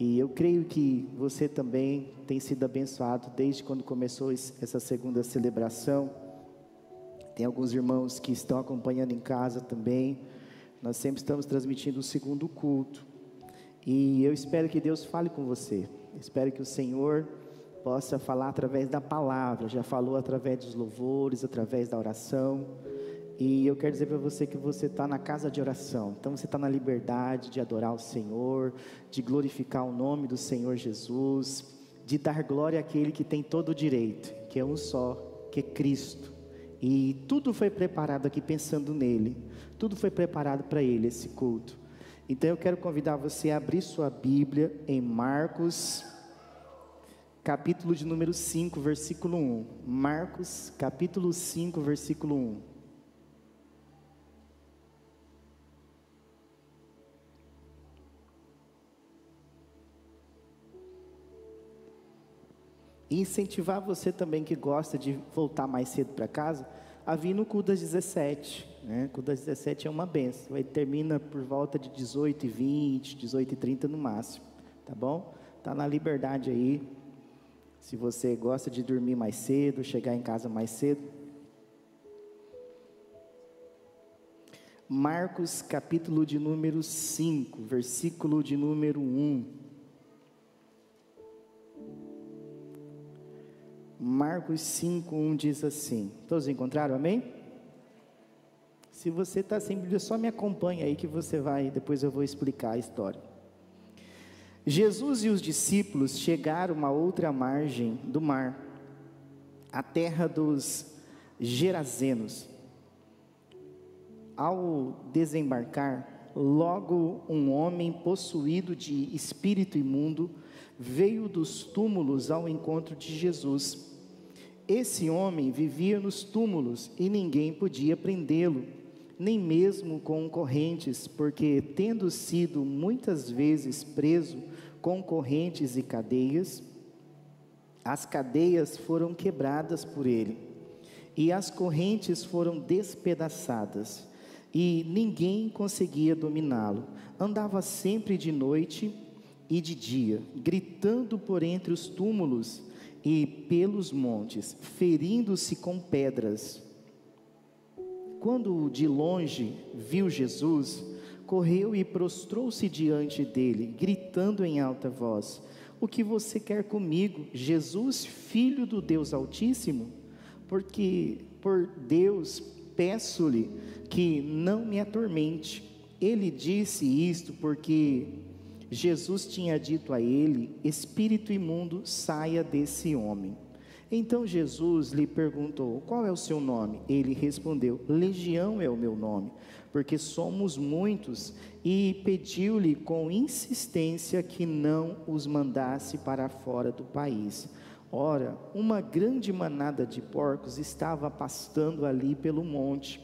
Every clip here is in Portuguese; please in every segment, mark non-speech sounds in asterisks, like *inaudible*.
E eu creio que você também tem sido abençoado desde quando começou essa segunda celebração. Tem alguns irmãos que estão acompanhando em casa também. Nós sempre estamos transmitindo o segundo culto. E eu espero que Deus fale com você. Espero que o Senhor possa falar através da palavra. Já falou através dos louvores, através da oração. E eu quero dizer para você que você está na casa de oração. Então você está na liberdade de adorar o Senhor, de glorificar o nome do Senhor Jesus, de dar glória àquele que tem todo o direito, que é um só, que é Cristo. E tudo foi preparado aqui pensando nele. Tudo foi preparado para ele, esse culto. Então eu quero convidar você a abrir sua Bíblia em Marcos, capítulo de número 5, versículo 1. Marcos, capítulo 5, versículo 1. E incentivar você também que gosta de voltar mais cedo para casa, a vir no culto das 17. Né? O culto das 17 é uma benção. Ele termina por volta de 18 e 20, 18 e 30 no máximo. Tá bom? Tá na liberdade aí. Se você gosta de dormir mais cedo, chegar em casa mais cedo. Marcos capítulo de número 5, versículo de número 1. Marcos 5,1 diz assim: Todos encontraram, amém? Se você está sem Bíblia, só me acompanha aí que você vai, depois eu vou explicar a história. Jesus e os discípulos chegaram a outra margem do mar, a terra dos Gerazenos. Ao desembarcar, logo um homem possuído de espírito imundo veio dos túmulos ao encontro de Jesus esse homem vivia nos túmulos e ninguém podia prendê-lo, nem mesmo com correntes, porque, tendo sido muitas vezes preso com correntes e cadeias, as cadeias foram quebradas por ele, e as correntes foram despedaçadas, e ninguém conseguia dominá-lo. Andava sempre de noite e de dia, gritando por entre os túmulos e pelos montes, ferindo-se com pedras. Quando de longe viu Jesus, correu e prostrou-se diante dele, gritando em alta voz: O que você quer comigo, Jesus, filho do Deus Altíssimo? Porque por Deus peço-lhe que não me atormente. Ele disse isto porque Jesus tinha dito a ele: Espírito imundo, saia desse homem. Então Jesus lhe perguntou: Qual é o seu nome? Ele respondeu: Legião é o meu nome, porque somos muitos. E pediu-lhe com insistência que não os mandasse para fora do país. Ora, uma grande manada de porcos estava pastando ali pelo monte.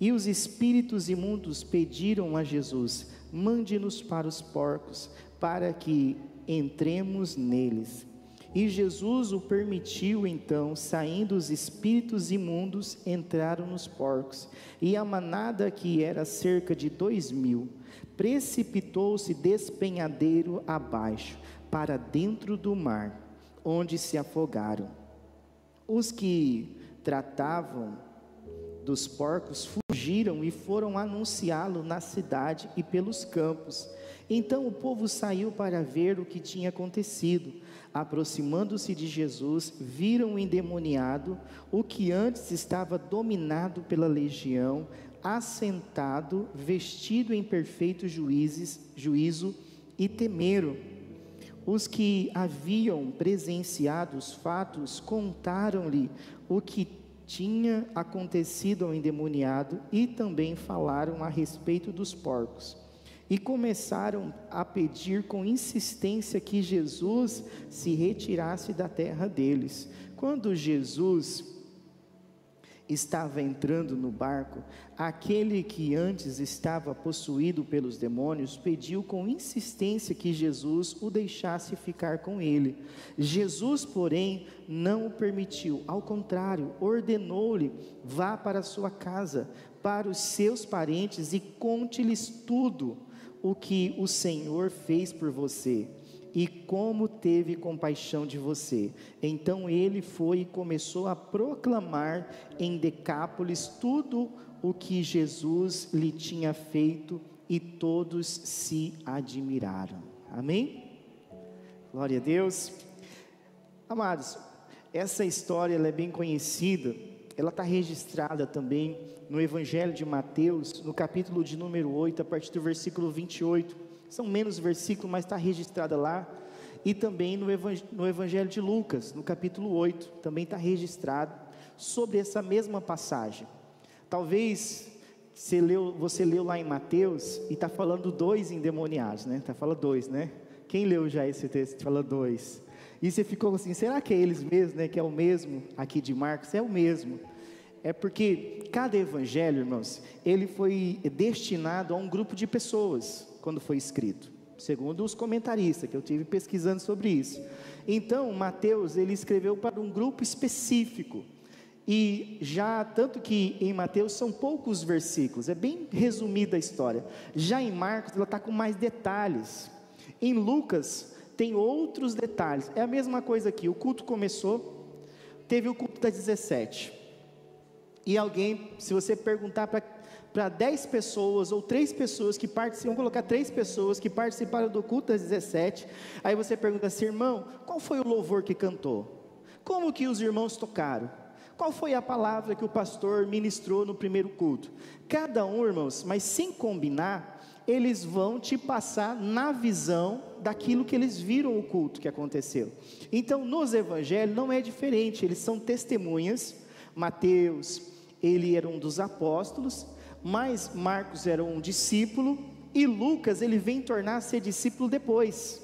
E os espíritos imundos pediram a Jesus: mande-nos para os porcos, para que entremos neles. E Jesus o permitiu, então, saindo os espíritos imundos, entraram nos porcos, e a manada, que era cerca de dois mil, precipitou-se despenhadeiro abaixo, para dentro do mar, onde se afogaram. Os que tratavam dos porcos fugiram e foram anunciá-lo na cidade e pelos campos. Então o povo saiu para ver o que tinha acontecido. Aproximando-se de Jesus, viram o endemoniado, o que antes estava dominado pela legião, assentado, vestido em perfeito juízes, juízo, e temeram. Os que haviam presenciado os fatos contaram-lhe o que tinha acontecido ao endemoniado e também falaram a respeito dos porcos. E começaram a pedir com insistência que Jesus se retirasse da terra deles. Quando Jesus estava entrando no barco, aquele que antes estava possuído pelos demônios pediu com insistência que Jesus o deixasse ficar com ele. Jesus, porém, não o permitiu, ao contrário, ordenou-lhe: vá para sua casa, para os seus parentes e conte-lhes tudo o que o Senhor fez por você e como teve compaixão de você. Então ele foi e começou a proclamar em Decápolis tudo o que Jesus lhe tinha feito e todos se admiraram. Amém? Glória a Deus. Amados, essa história é bem conhecida, ela está registrada também no Evangelho de Mateus, no capítulo de número 8, a partir do versículo 28. São menos versículos, mas está registrada lá. E também no Evangelho, no Evangelho de Lucas, no capítulo 8, também está registrado sobre essa mesma passagem. Talvez você leu, você leu lá em Mateus e está falando dois endemoniados, né? Está falando dois, né? Quem leu já esse texto? Fala dois. E você ficou assim, será que é eles mesmos, né? Que é o mesmo aqui de Marcos? É o mesmo. É porque cada evangelho, irmãos, ele foi destinado a um grupo de pessoas quando foi escrito, segundo os comentaristas que eu tive pesquisando sobre isso. Então, Mateus, ele escreveu para um grupo específico. E já, tanto que em Mateus são poucos versículos, é bem resumida a história. Já em Marcos, ela está com mais detalhes. Em Lucas tem outros detalhes. É a mesma coisa aqui. O culto começou, teve o culto das 17. E alguém, se você perguntar para 10 pessoas ou 3 pessoas que participam, colocar 3 pessoas que participaram do culto das 17, aí você pergunta assim, irmão, qual foi o louvor que cantou? Como que os irmãos tocaram? Qual foi a palavra que o pastor ministrou no primeiro culto? Cada um, irmãos, mas sem combinar, eles vão te passar na visão daquilo que eles viram o culto que aconteceu. Então, nos evangelhos não é diferente, eles são testemunhas. Mateus, ele era um dos apóstolos, mas Marcos era um discípulo e Lucas ele vem tornar ser discípulo depois.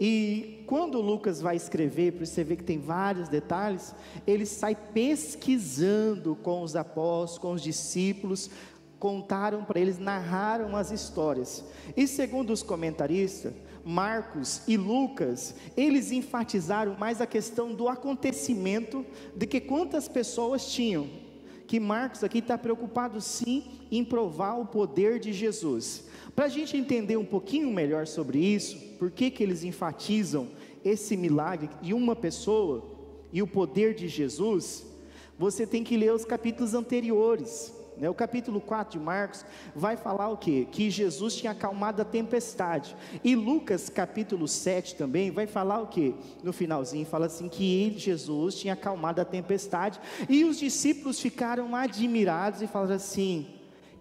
E quando Lucas vai escrever, para você ver que tem vários detalhes, ele sai pesquisando com os apóstolos, com os discípulos, contaram para eles, narraram as histórias. E segundo os comentaristas, Marcos e Lucas, eles enfatizaram mais a questão do acontecimento de que quantas pessoas tinham. Que Marcos aqui está preocupado sim em provar o poder de Jesus. Para a gente entender um pouquinho melhor sobre isso, por que, que eles enfatizam esse milagre de uma pessoa e o poder de Jesus, você tem que ler os capítulos anteriores. Né? O capítulo 4 de Marcos vai falar o quê? Que Jesus tinha acalmado a tempestade. E Lucas, capítulo 7 também, vai falar o quê? No finalzinho, fala assim: que ele, Jesus, tinha acalmado a tempestade. E os discípulos ficaram admirados e falaram assim: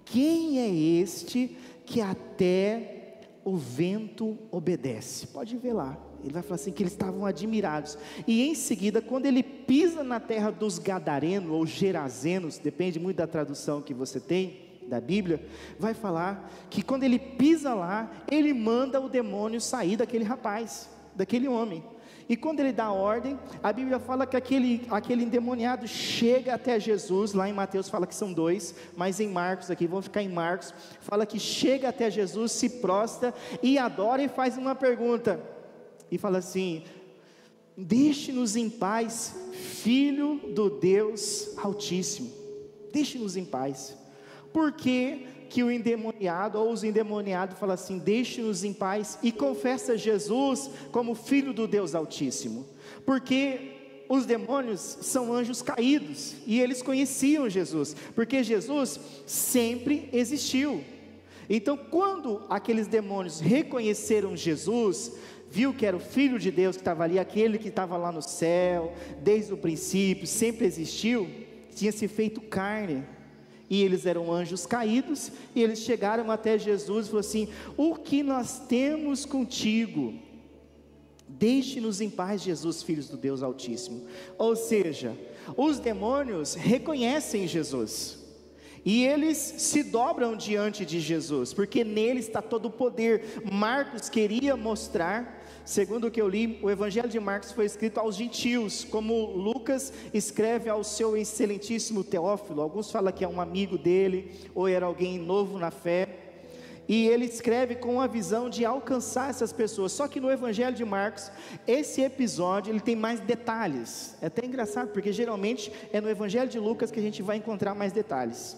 quem é este que até o vento obedece? Pode ver lá. Ele vai falar assim que eles estavam admirados. E em seguida, quando ele pisa na terra dos gadarenos ou gerazenos, depende muito da tradução que você tem da Bíblia, vai falar que quando ele pisa lá, ele manda o demônio sair daquele rapaz, daquele homem. E quando ele dá ordem, a Bíblia fala que aquele, aquele endemoniado chega até Jesus, lá em Mateus fala que são dois, mas em Marcos, aqui vamos ficar em Marcos, fala que chega até Jesus, se prostra e adora e faz uma pergunta e fala assim: Deixe-nos em paz, filho do Deus Altíssimo. Deixe-nos em paz. Por que, que o endemoniado ou os endemoniados fala assim: Deixe-nos em paz e confessa Jesus como filho do Deus Altíssimo? Porque os demônios são anjos caídos e eles conheciam Jesus, porque Jesus sempre existiu. Então, quando aqueles demônios reconheceram Jesus, viu que era o Filho de Deus que estava ali, aquele que estava lá no céu, desde o princípio, sempre existiu, tinha se feito carne. E eles eram anjos caídos, e eles chegaram até Jesus e falaram assim: O que nós temos contigo? Deixe-nos em paz, Jesus, filhos do Deus Altíssimo. Ou seja, os demônios reconhecem Jesus. E eles se dobram diante de Jesus, porque nele está todo o poder. Marcos queria mostrar Segundo o que eu li, o Evangelho de Marcos foi escrito aos gentios, como Lucas escreve ao seu excelentíssimo Teófilo. Alguns falam que é um amigo dele, ou era alguém novo na fé. E ele escreve com a visão de alcançar essas pessoas. Só que no Evangelho de Marcos, esse episódio ele tem mais detalhes. É até engraçado, porque geralmente é no Evangelho de Lucas que a gente vai encontrar mais detalhes.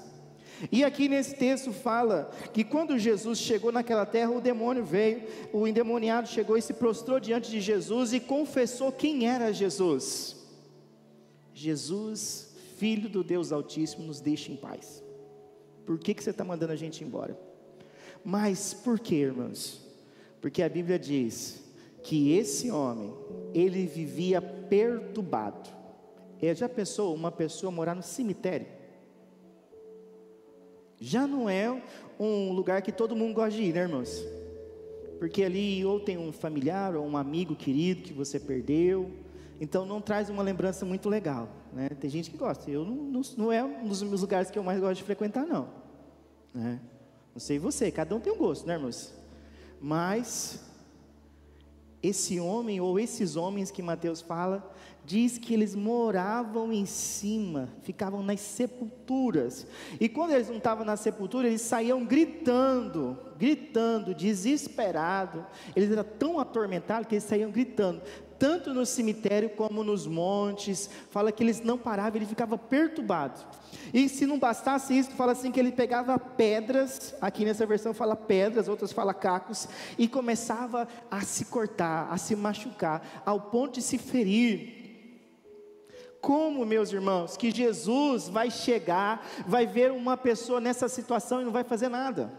E aqui nesse texto fala que quando Jesus chegou naquela terra, o demônio veio, o endemoniado chegou e se prostrou diante de Jesus e confessou quem era Jesus. Jesus, Filho do Deus Altíssimo, nos deixa em paz. Por que, que você está mandando a gente embora? Mas por que, irmãos? Porque a Bíblia diz que esse homem, ele vivia perturbado. Ele já pensou uma pessoa morar no cemitério? Já não é um lugar que todo mundo gosta de ir, né, irmãos? Porque ali ou tem um familiar ou um amigo querido que você perdeu, então não traz uma lembrança muito legal, né? Tem gente que gosta. Eu não, não, não é um dos meus lugares que eu mais gosto de frequentar, não. Né? Não sei você, cada um tem um gosto, né, irmãos? Mas esse homem ou esses homens que Mateus fala, diz que eles moravam em cima, ficavam nas sepulturas. E quando eles não estavam na sepultura, eles saíam gritando, gritando, desesperado. Eles eram tão atormentados que eles saíam gritando, tanto no cemitério como nos montes. Fala que eles não paravam, ele ficava perturbado. E se não bastasse isso, fala assim que ele pegava pedras, aqui nessa versão fala pedras, outras fala cacos, e começava a se cortar, a se machucar, ao ponto de se ferir. Como, meus irmãos, que Jesus vai chegar, vai ver uma pessoa nessa situação e não vai fazer nada?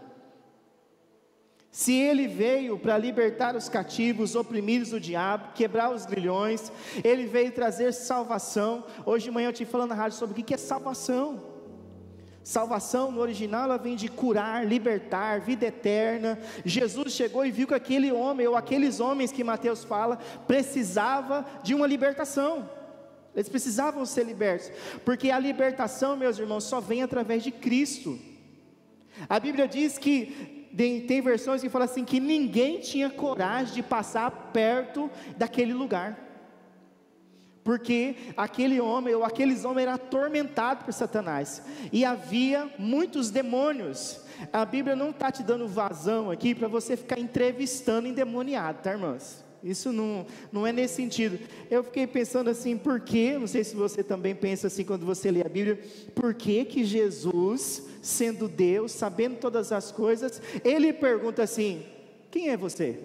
Se ele veio para libertar os cativos, os oprimidos do diabo, quebrar os grilhões, ele veio trazer salvação. Hoje de manhã eu te falando na rádio sobre o que é salvação. Salvação no original ela vem de curar, libertar, vida eterna. Jesus chegou e viu que aquele homem ou aqueles homens que Mateus fala precisava de uma libertação. Eles precisavam ser libertos, porque a libertação, meus irmãos, só vem através de Cristo. A Bíblia diz que tem versões que falam assim que ninguém tinha coragem de passar perto daquele lugar. Porque aquele homem ou aqueles homens eram atormentados por Satanás. E havia muitos demônios. A Bíblia não está te dando vazão aqui para você ficar entrevistando endemoniado, tá, irmãos? Isso não, não é nesse sentido. Eu fiquei pensando assim, por que, não sei se você também pensa assim quando você lê a Bíblia, por que que Jesus, sendo Deus, sabendo todas as coisas, ele pergunta assim: quem é você?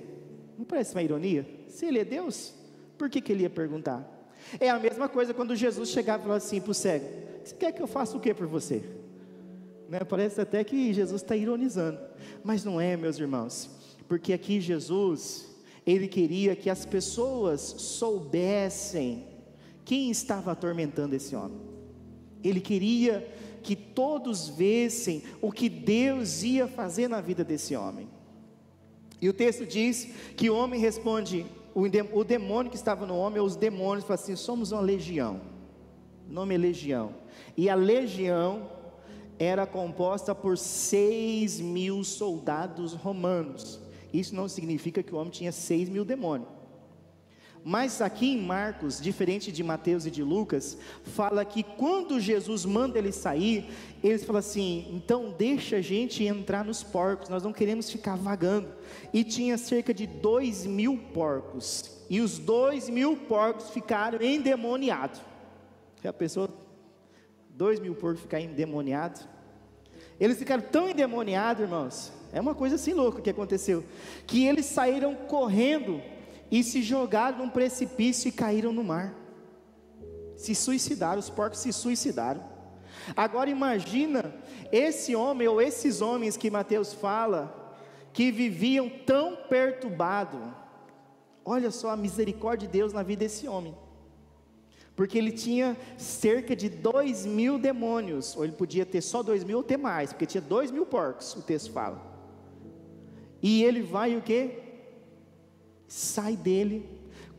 Não parece uma ironia? Se ele é Deus, por que, que ele ia perguntar? É a mesma coisa quando Jesus chegava e falava assim para o cego: Você quer que eu faça o que por você? Né? Parece até que Jesus está ironizando, mas não é, meus irmãos, porque aqui Jesus, ele queria que as pessoas soubessem quem estava atormentando esse homem. Ele queria que todos vissem o que Deus ia fazer na vida desse homem. E o texto diz que o homem responde, o demônio que estava no homem, os demônios, falam assim: somos uma legião. O nome é legião. E a legião era composta por seis mil soldados romanos. Isso não significa que o homem tinha seis mil demônios. Mas aqui em Marcos, diferente de Mateus e de Lucas, fala que quando Jesus manda ele sair, eles falam assim: então deixa a gente entrar nos porcos, nós não queremos ficar vagando. E tinha cerca de dois mil porcos, e os dois mil porcos ficaram endemoniados. Já pensou? Dois mil porcos ficar endemoniados? Eles ficaram tão endemoniados, irmãos, é uma coisa assim louca que aconteceu. Que eles saíram correndo e se jogaram num precipício e caíram no mar. Se suicidaram, os porcos se suicidaram. Agora imagina esse homem ou esses homens que Mateus fala, que viviam tão perturbado. Olha só a misericórdia de Deus na vida desse homem. Porque ele tinha cerca de dois mil demônios, ou ele podia ter só dois mil ou ter mais, porque tinha dois mil porcos, o texto fala. E ele vai o que? Sai dele.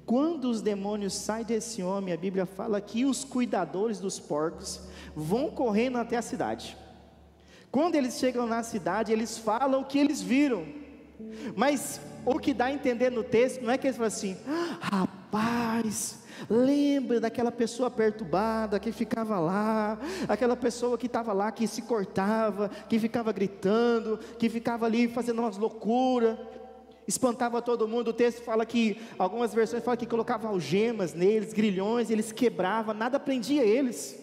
Quando os demônios saem desse homem, a Bíblia fala que os cuidadores dos porcos vão correndo até a cidade. Quando eles chegam na cidade, eles falam o que eles viram. Mas o que dá a entender no texto não é que eles falam assim: ah, rapaz, Lembra daquela pessoa perturbada que ficava lá, aquela pessoa que estava lá, que se cortava, que ficava gritando, que ficava ali fazendo umas loucuras, espantava todo mundo. O texto fala que, algumas versões falam que colocava algemas neles, grilhões, eles quebravam, nada prendia eles.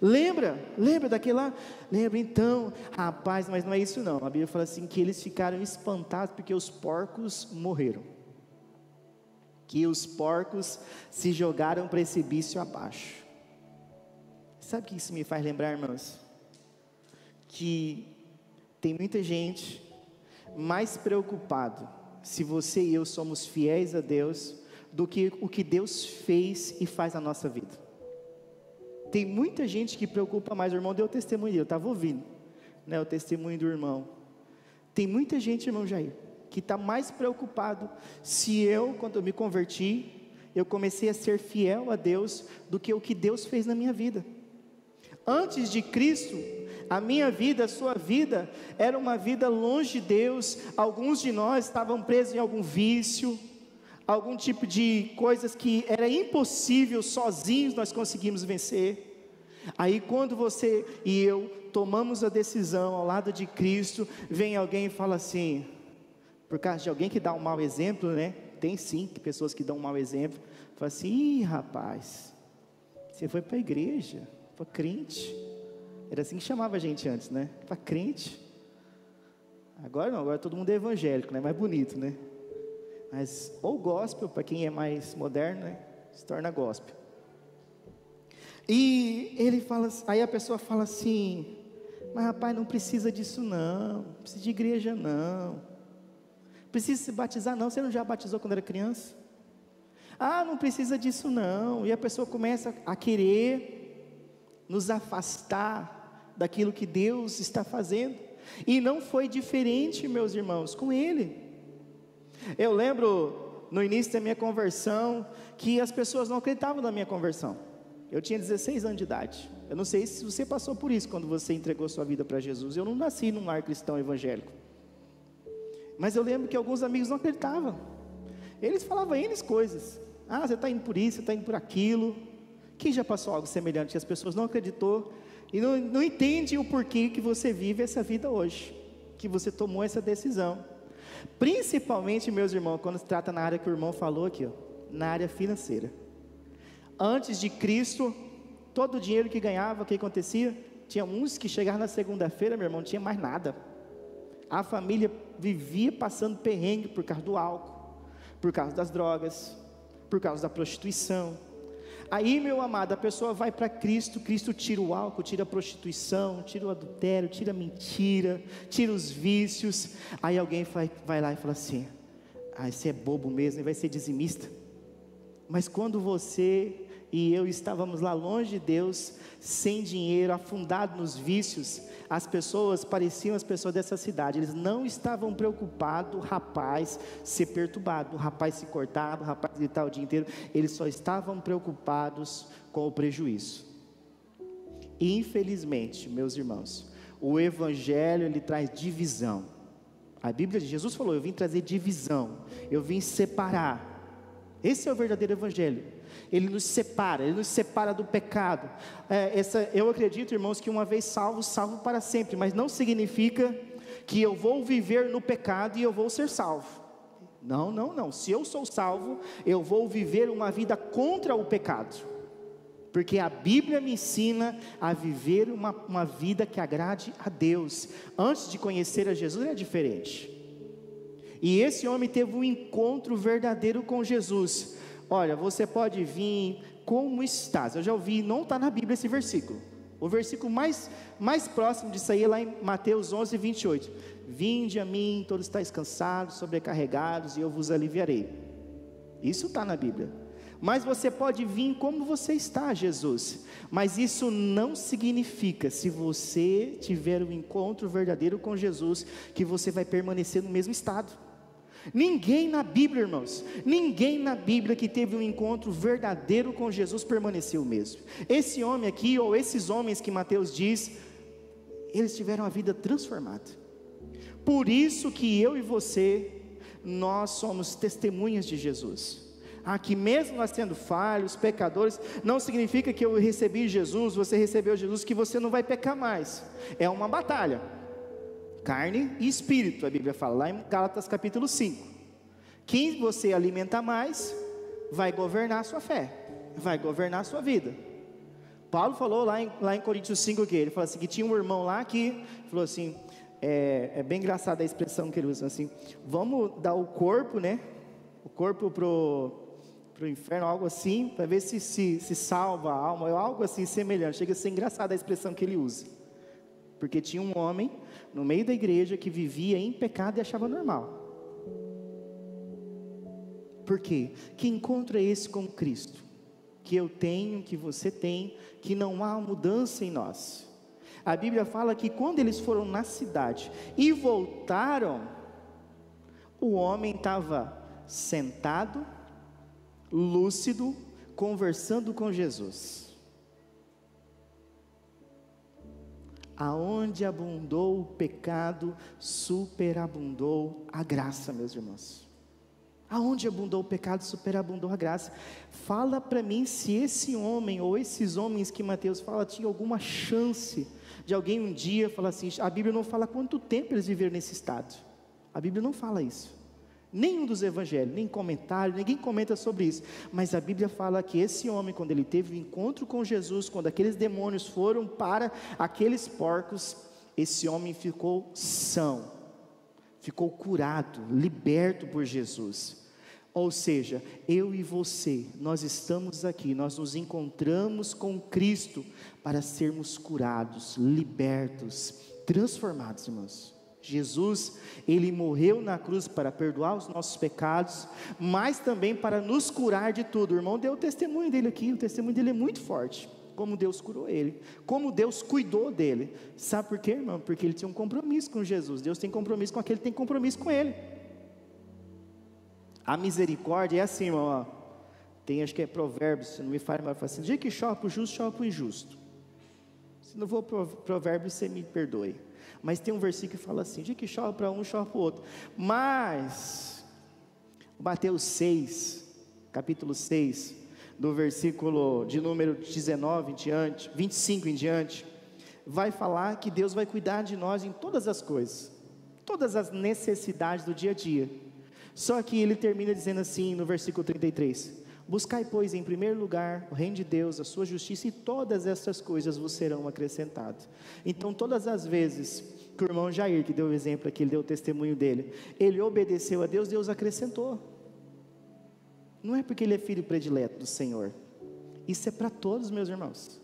Lembra? Lembra daquele lá? Lembra então? Rapaz, mas não é isso não. A Bíblia fala assim que eles ficaram espantados porque os porcos morreram. Que os porcos se jogaram precipício abaixo. Sabe o que isso me faz lembrar, irmãos? Que tem muita gente mais preocupado se você e eu somos fiéis a Deus do que o que Deus fez e faz na nossa vida. Tem muita gente que preocupa mais, o irmão deu testemunho eu estava ouvindo, né, o testemunho do irmão. Tem muita gente, irmão Jair, que está mais preocupado se eu, quando eu me converti, eu comecei a ser fiel a Deus do que o que Deus fez na minha vida. Antes de Cristo, a minha vida, a sua vida, era uma vida longe de Deus. Alguns de nós estavam presos em algum vício, algum tipo de coisas que era impossível sozinhos nós conseguimos vencer. Aí quando você e eu tomamos a decisão ao lado de Cristo, vem alguém e fala assim, por causa de alguém que dá um mau exemplo, né? Tem sim pessoas que dão um mau exemplo. Fala assim, Ih, rapaz, você foi para a igreja, para crente. Era assim que chamava a gente antes, né? Para crente. Agora não, agora todo mundo é evangélico, né? Mais bonito, né? Mas ou gospel, para quem é mais moderno, né? Se torna gospel. E ele fala, aí a pessoa fala assim: Mas rapaz, não precisa disso não, não precisa de igreja não, precisa se batizar não. Você não já batizou quando era criança? Ah, não precisa disso não. E a pessoa começa a querer nos afastar daquilo que Deus está fazendo. E não foi diferente, meus irmãos, com ele. Eu lembro no início da minha conversão que as pessoas não acreditavam na minha conversão. Eu tinha 16 anos de idade. Eu não sei se você passou por isso quando você entregou sua vida para Jesus. Eu não nasci num lar cristão evangélico. Mas eu lembro que alguns amigos não acreditavam. Eles falavam eles coisas. Ah, você está indo por isso, você está indo por aquilo. Quem já passou algo semelhante? As pessoas não acreditou e não, não entendem o porquê que você vive essa vida hoje, que você tomou essa decisão. Principalmente, meus irmãos, quando se trata na área que o irmão falou aqui, ó, na área financeira. Antes de Cristo, todo o dinheiro que ganhava, o que acontecia? Tinha uns que chegavam na segunda-feira, meu irmão, não tinha mais nada. A família vivia passando perrengue por causa do álcool, por causa das drogas, por causa da prostituição, Aí, meu amado, a pessoa vai para Cristo, Cristo tira o álcool, tira a prostituição, tira o adultério, tira a mentira, tira os vícios. Aí alguém vai, vai lá e fala assim: Ah, esse é bobo mesmo, ele vai ser dizimista. Mas quando você e eu estávamos lá longe de Deus, sem dinheiro, afundado nos vícios, as pessoas pareciam as pessoas dessa cidade, eles não estavam preocupados, o rapaz ser perturbado, o rapaz se cortar, o rapaz gritar o dia inteiro, eles só estavam preocupados com o prejuízo. Infelizmente, meus irmãos, o evangelho ele traz divisão. A Bíblia de Jesus falou: Eu vim trazer divisão, eu vim separar. Esse é o verdadeiro evangelho. Ele nos separa, Ele nos separa do pecado. É, essa, eu acredito, irmãos, que uma vez salvo, salvo para sempre, mas não significa que eu vou viver no pecado e eu vou ser salvo. Não, não, não. Se eu sou salvo, eu vou viver uma vida contra o pecado. Porque a Bíblia me ensina a viver uma, uma vida que agrade a Deus. Antes de conhecer a Jesus é diferente. E esse homem teve um encontro verdadeiro com Jesus. Olha, você pode vir como estás. Eu já ouvi, não está na Bíblia esse versículo. O versículo mais, mais próximo disso aí é lá em Mateus 11, 28. Vinde a mim, todos estáis cansados, sobrecarregados, e eu vos aliviarei. Isso está na Bíblia. Mas você pode vir como você está, Jesus. Mas isso não significa, se você tiver um encontro verdadeiro com Jesus, que você vai permanecer no mesmo estado. Ninguém na Bíblia, irmãos, ninguém na Bíblia que teve um encontro verdadeiro com Jesus permaneceu o mesmo. Esse homem aqui, ou esses homens que Mateus diz, eles tiveram a vida transformada. Por isso que eu e você, nós somos testemunhas de Jesus. Que mesmo nós sendo falhos, pecadores, não significa que eu recebi Jesus, você recebeu Jesus, que você não vai pecar mais. É uma batalha carne e espírito, a Bíblia fala lá em Gálatas capítulo 5. Quem você alimenta mais, vai governar a sua fé, vai governar a sua vida. Paulo falou lá em, lá em Coríntios 5 que ele falou assim, que tinha um irmão lá que falou assim, é, é bem engraçada a expressão que ele usa assim, vamos dar o corpo, né? O corpo pro para o inferno, algo assim, para ver se, se se salva a alma, algo assim semelhante. Chega a ser engraçada a expressão que ele usa. Porque tinha um homem no meio da igreja que vivia em pecado e achava normal. Por quê? Que encontro é esse com Cristo? Que eu tenho, que você tem, que não há mudança em nós. A Bíblia fala que quando eles foram na cidade e voltaram, o homem estava sentado, lúcido, conversando com Jesus. Aonde abundou o pecado, superabundou a graça, meus irmãos. Aonde abundou o pecado, superabundou a graça. Fala para mim se esse homem ou esses homens que Mateus fala tinham alguma chance de alguém um dia falar assim. A Bíblia não fala quanto tempo eles viveram nesse estado. A Bíblia não fala isso. Nenhum dos evangelhos, nem comentário, ninguém comenta sobre isso. Mas a Bíblia fala que esse homem, quando ele teve o um encontro com Jesus, quando aqueles demônios foram para aqueles porcos, esse homem ficou são, ficou curado, liberto por Jesus. Ou seja, eu e você, nós estamos aqui, nós nos encontramos com Cristo para sermos curados, libertos, transformados, irmãos. Jesus, ele morreu na cruz para perdoar os nossos pecados, mas também para nos curar de tudo. O irmão deu o testemunho dele aqui, o testemunho dele é muito forte. Como Deus curou ele, como Deus cuidou dele. Sabe por quê, irmão? Porque ele tinha um compromisso com Jesus. Deus tem compromisso com aquele que tem compromisso com ele. A misericórdia é assim, irmão. Ó. Tem, acho que é Provérbios, se não me falha, mas fala assim: dia que chove para o justo, chove para o injusto. Se não for Provérbios, você me perdoe. Mas tem um versículo que fala assim: dia que chove para um, chove para o outro. Mas, Mateus 6, capítulo 6, do versículo de número 19 em diante, 25 em diante, vai falar que Deus vai cuidar de nós em todas as coisas, todas as necessidades do dia a dia. Só que ele termina dizendo assim no versículo 33: Buscai, pois, em primeiro lugar o reino de Deus, a sua justiça, e todas essas coisas vos serão acrescentadas. Então, todas as vezes que o irmão Jair, que deu o exemplo aqui, ele deu o testemunho dele, ele obedeceu a Deus, Deus acrescentou. Não é porque ele é filho predileto do Senhor, isso é para todos, meus irmãos.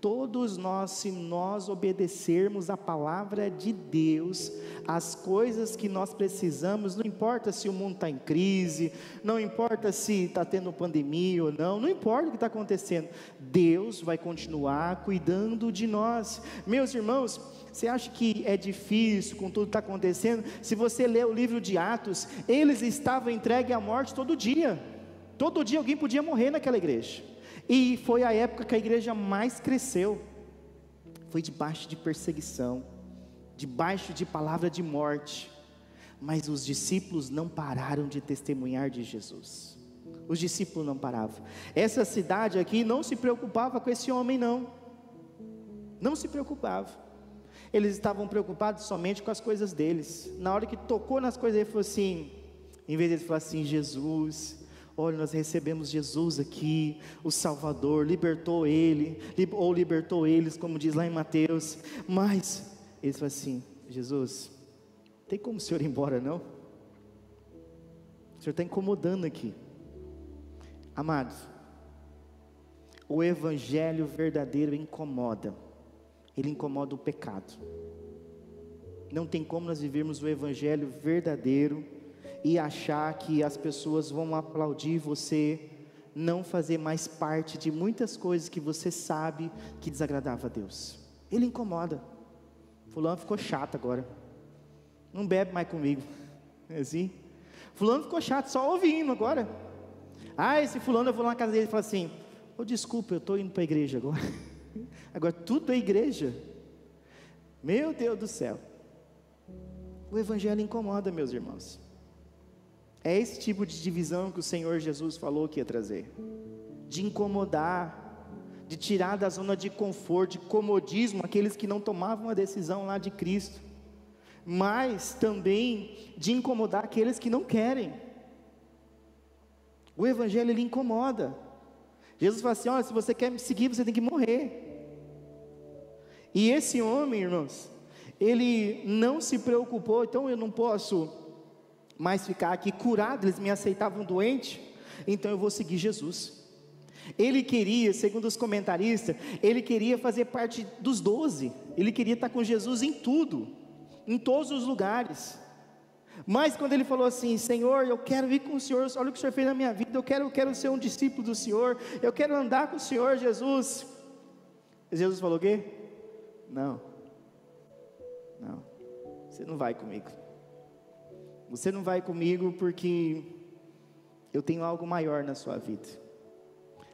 Todos nós, se nós obedecermos a palavra de Deus, as coisas que nós precisamos, não importa se o mundo está em crise, não importa se está tendo pandemia ou não, não importa o que está acontecendo, Deus vai continuar cuidando de nós. Meus irmãos, você acha que é difícil com tudo que está acontecendo? Se você ler o livro de Atos, eles estavam entregues à morte todo dia, todo dia alguém podia morrer naquela igreja. E foi a época que a igreja mais cresceu. Foi debaixo de perseguição, debaixo de palavra de morte. Mas os discípulos não pararam de testemunhar de Jesus. Os discípulos não paravam. Essa cidade aqui não se preocupava com esse homem, não. Não se preocupava. Eles estavam preocupados somente com as coisas deles. Na hora que tocou nas coisas, ele falou assim: em vez de falar assim, Jesus, Olha, nós recebemos Jesus aqui, o Salvador, libertou ele, ou libertou eles, como diz lá em Mateus. Mas, eles falam assim: Jesus, tem como o senhor ir embora, não? O senhor está incomodando aqui. Amados, o Evangelho verdadeiro incomoda, ele incomoda o pecado. Não tem como nós vivermos o Evangelho verdadeiro e achar que as pessoas vão aplaudir você, não fazer mais parte de muitas coisas que você sabe que desagradava a Deus. Ele incomoda. Fulano ficou chato agora. Não bebe mais comigo. É assim? Fulano ficou chato, só ouvindo agora. Ah, esse fulano, eu vou lá na casa dele e falo assim: oh, desculpa, eu estou indo para a igreja agora. *laughs* agora tudo é igreja. Meu Deus do céu. O Evangelho incomoda, meus irmãos. É esse tipo de divisão que o Senhor Jesus falou que ia trazer de incomodar, de tirar da zona de conforto, de comodismo, aqueles que não tomavam a decisão lá de Cristo, mas também de incomodar aqueles que não querem. O Evangelho ele incomoda. Jesus fala assim: olha, se você quer me seguir, você tem que morrer. E esse homem, irmãos, ele não se preocupou, então eu não posso mais ficar aqui curado, eles me aceitavam doente, então eu vou seguir Jesus. Ele queria, segundo os comentaristas, ele queria fazer parte dos doze, ele queria estar com Jesus em tudo, em todos os lugares. Mas quando ele falou assim, Senhor, eu quero ir com o Senhor, olha o que o Senhor fez na minha vida, eu quero, eu quero ser um discípulo do Senhor, eu quero andar com o Senhor, Jesus. Jesus falou o quê? Não, não, você não vai comigo. Você não vai comigo porque eu tenho algo maior na sua vida.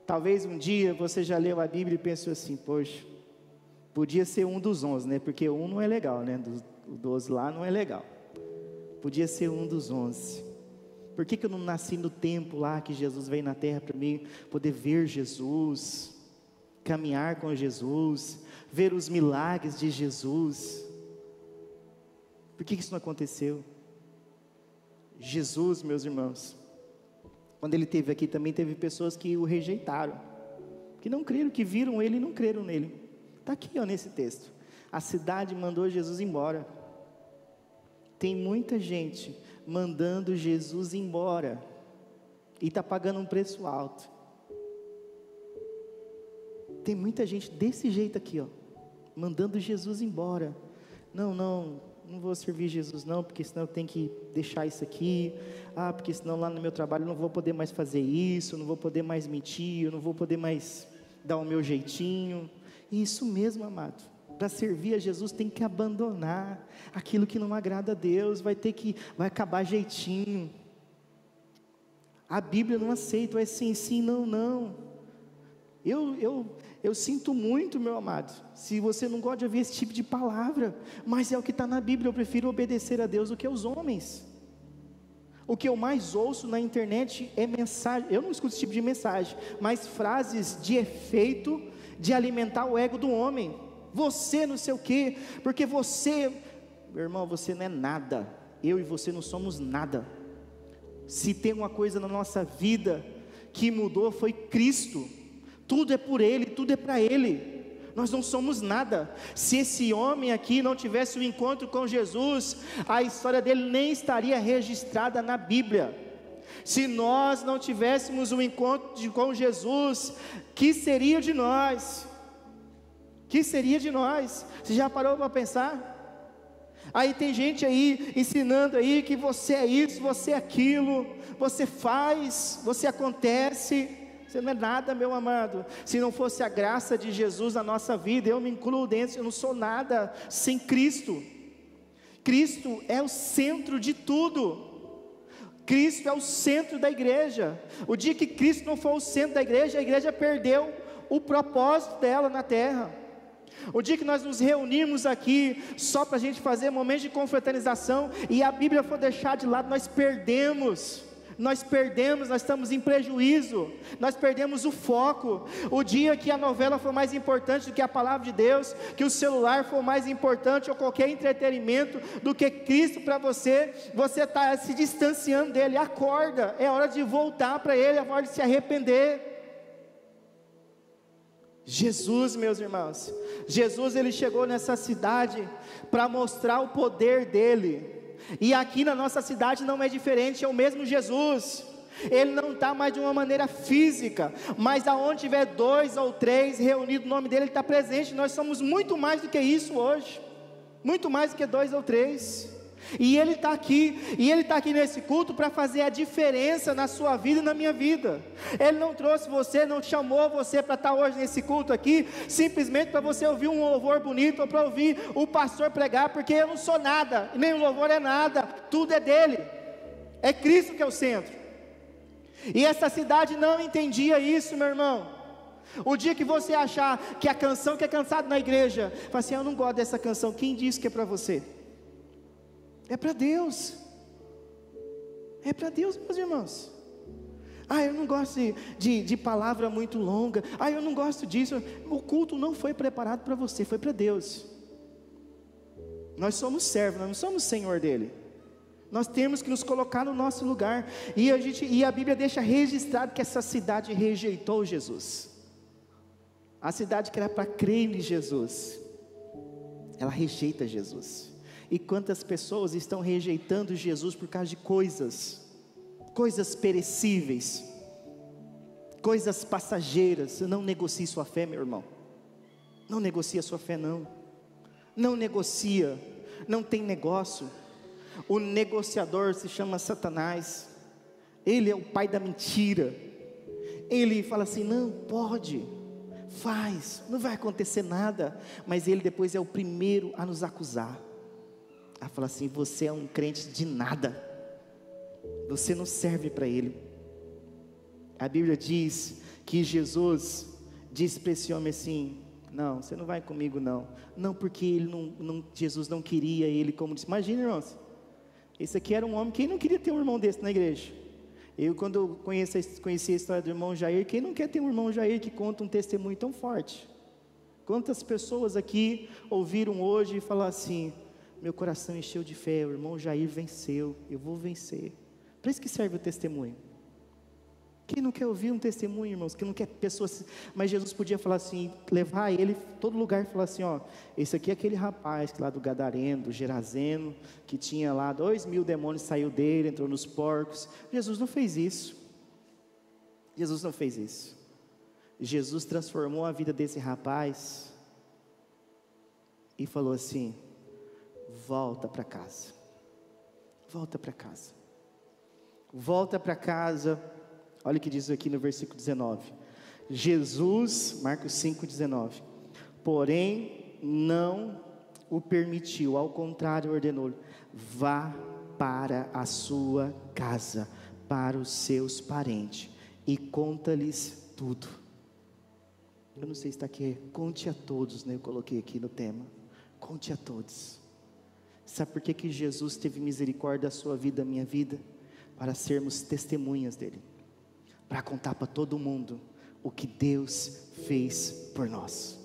Talvez um dia você já leu a Bíblia e pensou assim, poxa, podia ser um dos onze, né? Porque um não é legal, né? O doze lá não é legal. Podia ser um dos onze. Por que, que eu não nasci no tempo lá que Jesus veio na terra para mim poder ver Jesus, caminhar com Jesus, ver os milagres de Jesus? Por que, que isso não aconteceu? Jesus, meus irmãos, quando ele esteve aqui também teve pessoas que o rejeitaram, que não creram, que viram ele e não creram nele. Está aqui ó, nesse texto. A cidade mandou Jesus embora. Tem muita gente mandando Jesus embora e está pagando um preço alto. Tem muita gente desse jeito aqui, ó, mandando Jesus embora. Não, não, não vou servir Jesus não, porque senão eu tenho que deixar isso aqui. Ah, porque senão lá no meu trabalho eu não vou poder mais fazer isso, não vou poder mais mentir, eu não vou poder mais dar o meu jeitinho. Isso mesmo, amado. Para servir a Jesus tem que abandonar aquilo que não agrada a Deus, vai ter que vai acabar jeitinho. A Bíblia não aceita, é sim, sim, não, não. Eu, eu, eu sinto muito, meu amado, se você não gosta de ouvir esse tipo de palavra, mas é o que está na Bíblia. Eu prefiro obedecer a Deus do que aos homens. O que eu mais ouço na internet é mensagem. Eu não escuto esse tipo de mensagem, mas frases de efeito de alimentar o ego do homem. Você não sei o quê, porque você, meu irmão, você não é nada. Eu e você não somos nada. Se tem uma coisa na nossa vida que mudou foi Cristo. Tudo é por Ele, tudo é para Ele. Nós não somos nada. Se esse homem aqui não tivesse o um encontro com Jesus, a história dele nem estaria registrada na Bíblia. Se nós não tivéssemos um encontro de, com Jesus, que seria de nós? Que seria de nós? Você já parou para pensar? Aí tem gente aí ensinando aí que você é isso, você é aquilo, você faz, você acontece. Você não é nada, meu amado. Se não fosse a graça de Jesus na nossa vida, eu me incluo dentro, eu não sou nada sem Cristo. Cristo é o centro de tudo. Cristo é o centro da igreja. O dia que Cristo não for o centro da igreja, a igreja perdeu o propósito dela na terra. O dia que nós nos reunirmos aqui só para a gente fazer momentos de confraternização e a Bíblia for deixar de lado, nós perdemos nós perdemos, nós estamos em prejuízo, nós perdemos o foco. O dia que a novela for mais importante do que a palavra de Deus, que o celular for mais importante ou qualquer entretenimento do que Cristo para você, você está se distanciando dele. Acorda, é hora de voltar para Ele, é hora de se arrepender. Jesus, meus irmãos, Jesus ele chegou nessa cidade para mostrar o poder dele. E aqui na nossa cidade não é diferente, é o mesmo Jesus. Ele não está mais de uma maneira física, mas aonde tiver dois ou três reunidos no nome dele, ele está presente. Nós somos muito mais do que isso hoje, muito mais do que dois ou três. E Ele está aqui, e Ele está aqui nesse culto para fazer a diferença na sua vida e na minha vida. Ele não trouxe você, não chamou você para estar tá hoje nesse culto aqui, simplesmente para você ouvir um louvor bonito ou para ouvir o pastor pregar, porque eu não sou nada, nem o louvor é nada, tudo é dele, é Cristo que é o centro. E essa cidade não entendia isso, meu irmão. O dia que você achar que a canção que é cantada na igreja, fala assim: Eu não gosto dessa canção, quem disse que é para você? É para Deus. É para Deus, meus irmãos. Ah, eu não gosto de, de, palavra muito longa. Ah, eu não gosto disso. O culto não foi preparado para você, foi para Deus. Nós somos servos, nós não somos senhor dele. Nós temos que nos colocar no nosso lugar. E a, gente, e a Bíblia deixa registrado que essa cidade rejeitou Jesus. A cidade que era para crer em Jesus, ela rejeita Jesus. E quantas pessoas estão rejeitando Jesus por causa de coisas, coisas perecíveis, coisas passageiras. Não negocie sua fé, meu irmão. Não negocia sua fé, não. Não negocia, não tem negócio. O negociador se chama Satanás. Ele é o pai da mentira. Ele fala assim: não pode, faz, não vai acontecer nada. Mas ele depois é o primeiro a nos acusar. A falar assim: você é um crente de nada. Você não serve para ele. A Bíblia diz que Jesus disse para esse homem assim: Não, você não vai comigo, não. Não, porque ele não, não, Jesus não queria ele como disse. Imagina, irmãos. Esse aqui era um homem, quem não queria ter um irmão desse na igreja? Eu, quando conheci, conheci a história do irmão Jair, quem não quer ter um irmão Jair que conta um testemunho tão forte? Quantas pessoas aqui ouviram hoje e falaram assim: Meu coração encheu de fé, o irmão Jair venceu, eu vou vencer. Para isso que serve o testemunho. Quem não quer ouvir um testemunho, irmãos? Quem não quer pessoas. Mas Jesus podia falar assim, levar ele todo lugar e falar assim: ó, esse aqui é aquele rapaz que lá do Gadareno, do Gerazeno, que tinha lá dois mil demônios, saiu dele, entrou nos porcos. Jesus não fez isso. Jesus não fez isso. Jesus transformou a vida desse rapaz e falou assim: volta para casa. Volta para casa. Volta para casa Olha o que diz aqui no versículo 19. Jesus, Marcos 5, 19. Porém, não o permitiu, ao contrário, ordenou: vá para a sua casa, para os seus parentes, e conta-lhes tudo. Eu não sei se está aqui, conte a todos, né? Eu coloquei aqui no tema. Conte a todos. Sabe por que, que Jesus teve misericórdia da sua vida, da minha vida? Para sermos testemunhas dele para contar para todo mundo o que Deus fez por nós.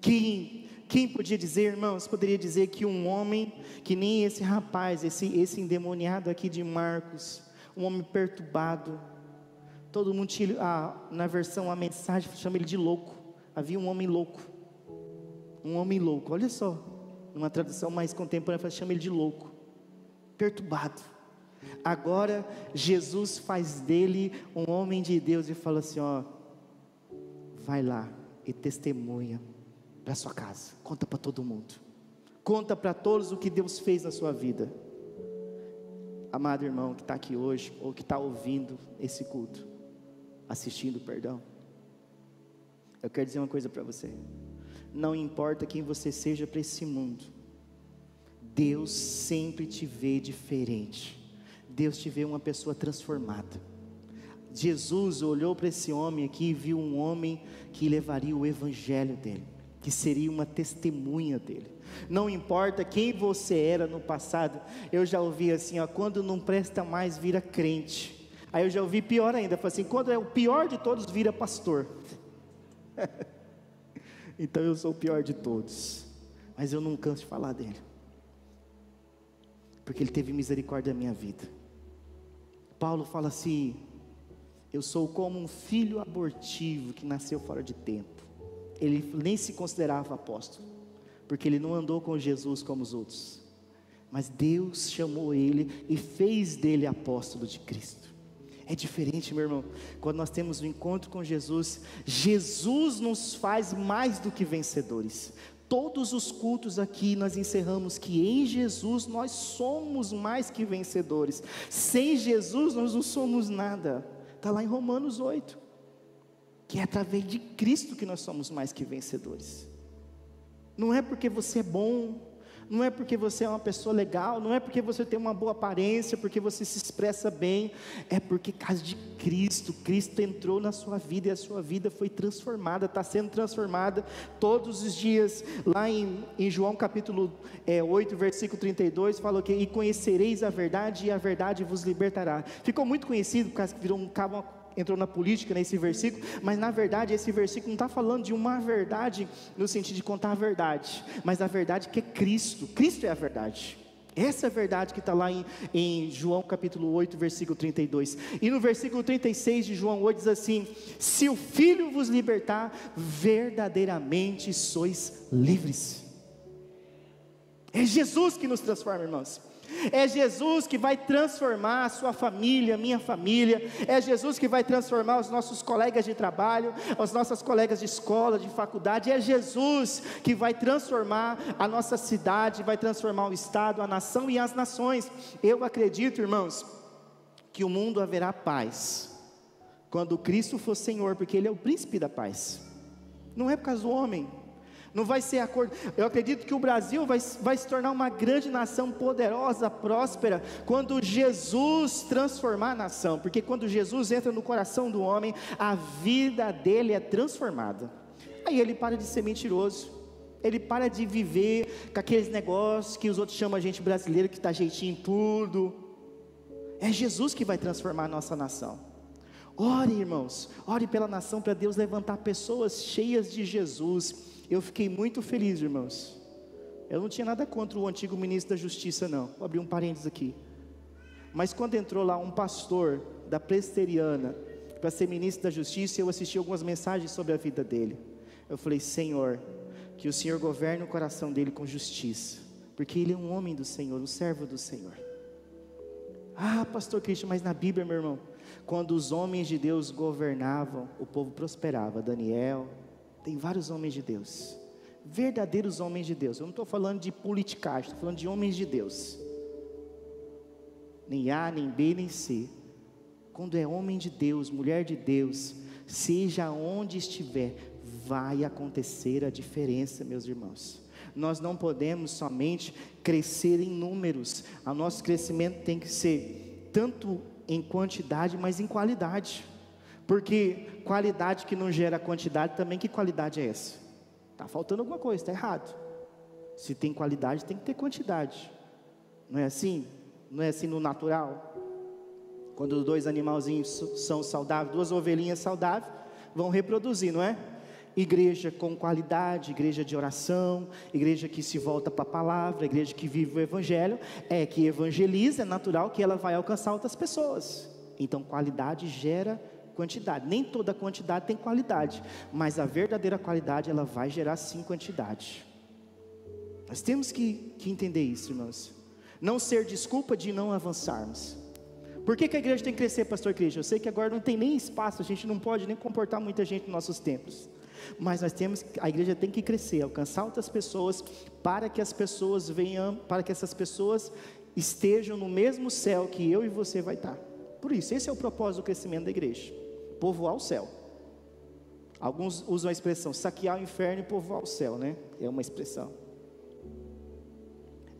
Quem, quem podia dizer, irmãos, poderia dizer que um homem, que nem esse rapaz, esse, esse endemoniado aqui de Marcos, um homem perturbado, todo mundo tinha, ah, na versão, a mensagem chama ele de louco, havia um homem louco, um homem louco, olha só, numa tradução mais contemporânea, chama ele de louco, perturbado, Agora Jesus faz dele um homem de Deus e fala assim: ó, vai lá e testemunha para sua casa, conta para todo mundo, conta para todos o que Deus fez na sua vida. Amado irmão que está aqui hoje, ou que está ouvindo esse culto, assistindo, perdão, eu quero dizer uma coisa para você: não importa quem você seja para esse mundo, Deus sempre te vê diferente. Deus te vê uma pessoa transformada. Jesus olhou para esse homem aqui e viu um homem que levaria o evangelho dele, que seria uma testemunha dele. Não importa quem você era no passado, eu já ouvi assim, ó, quando não presta mais vira crente. Aí eu já ouvi pior ainda, falei assim, quando é o pior de todos vira pastor. *laughs* então eu sou o pior de todos. Mas eu não canso de falar dele. Porque ele teve misericórdia da minha vida. Paulo fala assim: Eu sou como um filho abortivo que nasceu fora de tempo. Ele nem se considerava apóstolo, porque ele não andou com Jesus como os outros. Mas Deus chamou ele e fez dele apóstolo de Cristo. É diferente, meu irmão. Quando nós temos um encontro com Jesus, Jesus nos faz mais do que vencedores. Todos os cultos aqui nós encerramos que em Jesus nós somos mais que vencedores. Sem Jesus nós não somos nada. Está lá em Romanos 8. Que é através de Cristo que nós somos mais que vencedores. Não é porque você é bom, não é porque você é uma pessoa legal, não é porque você tem uma boa aparência, porque você se expressa bem, é porque causa de Cristo, Cristo entrou na sua vida e a sua vida foi transformada, está sendo transformada todos os dias. Lá em, em João capítulo é, 8, versículo 32, fala que e conhecereis a verdade e a verdade vos libertará. Ficou muito conhecido, por causa que virou um cabo entrou na política nesse versículo, mas na verdade esse versículo não está falando de uma verdade no sentido de contar a verdade, mas a verdade que é Cristo. Cristo é a verdade. Essa é a verdade que está lá em, em, João capítulo 8, versículo 32. E no versículo 36 de João 8 diz assim: Se o Filho vos libertar, verdadeiramente sois livres. É Jesus que nos transforma, irmãos. É Jesus que vai transformar a sua família, a minha família. É Jesus que vai transformar os nossos colegas de trabalho, as nossas colegas de escola, de faculdade. É Jesus que vai transformar a nossa cidade, vai transformar o Estado, a nação e as nações. Eu acredito, irmãos, que o mundo haverá paz quando Cristo for Senhor, porque Ele é o príncipe da paz. Não é por causa do homem, não vai ser acordo. Eu acredito que o Brasil vai, vai se tornar uma grande nação poderosa, próspera, quando Jesus transformar a nação, porque quando Jesus entra no coração do homem, a vida dele é transformada. Aí ele para de ser mentiroso, ele para de viver com aqueles negócios que os outros chamam a gente brasileiro que está jeitinho em tudo. É Jesus que vai transformar a nossa nação. Ore, irmãos, ore pela nação para Deus levantar pessoas cheias de Jesus eu fiquei muito feliz, irmãos. Eu não tinha nada contra o antigo ministro da Justiça, não. Vou abrir um parênteses aqui. Mas quando entrou lá um pastor da presteriana para ser ministro da Justiça, eu assisti algumas mensagens sobre a vida dele. Eu falei, Senhor, que o Senhor governe o coração dele com justiça, porque ele é um homem do Senhor, um servo do Senhor. Ah, pastor Cristian, mas na Bíblia, meu irmão, quando os homens de Deus governavam, o povo prosperava. Daniel, tem vários homens de Deus, verdadeiros homens de Deus. Eu não estou falando de politicagem, estou falando de homens de Deus. Nem A, nem B, nem C. Quando é homem de Deus, mulher de Deus, seja onde estiver, vai acontecer a diferença, meus irmãos. Nós não podemos somente crescer em números, o nosso crescimento tem que ser tanto em quantidade, mas em qualidade. Porque qualidade que não gera quantidade, também que qualidade é essa? Está faltando alguma coisa, está errado. Se tem qualidade, tem que ter quantidade. Não é assim? Não é assim no natural? Quando dois animalzinhos são saudáveis, duas ovelhinhas saudáveis, vão reproduzir, não é? Igreja com qualidade, igreja de oração, igreja que se volta para a palavra, igreja que vive o evangelho, é que evangeliza, é natural que ela vai alcançar outras pessoas. Então, qualidade gera quantidade. Nem toda quantidade tem qualidade, mas a verdadeira qualidade ela vai gerar sim quantidade. Nós temos que, que entender isso, irmãos. Não ser desculpa de não avançarmos. Por que, que a igreja tem que crescer, pastor Cristian? Eu sei que agora não tem nem espaço, a gente não pode nem comportar muita gente nos nossos templos. Mas nós temos, a igreja tem que crescer, alcançar outras pessoas, para que as pessoas venham, para que essas pessoas estejam no mesmo céu que eu e você vai estar. Por isso, esse é o propósito do crescimento da igreja povoar o céu. Alguns usam a expressão saquear o inferno e povoar o céu, né? É uma expressão.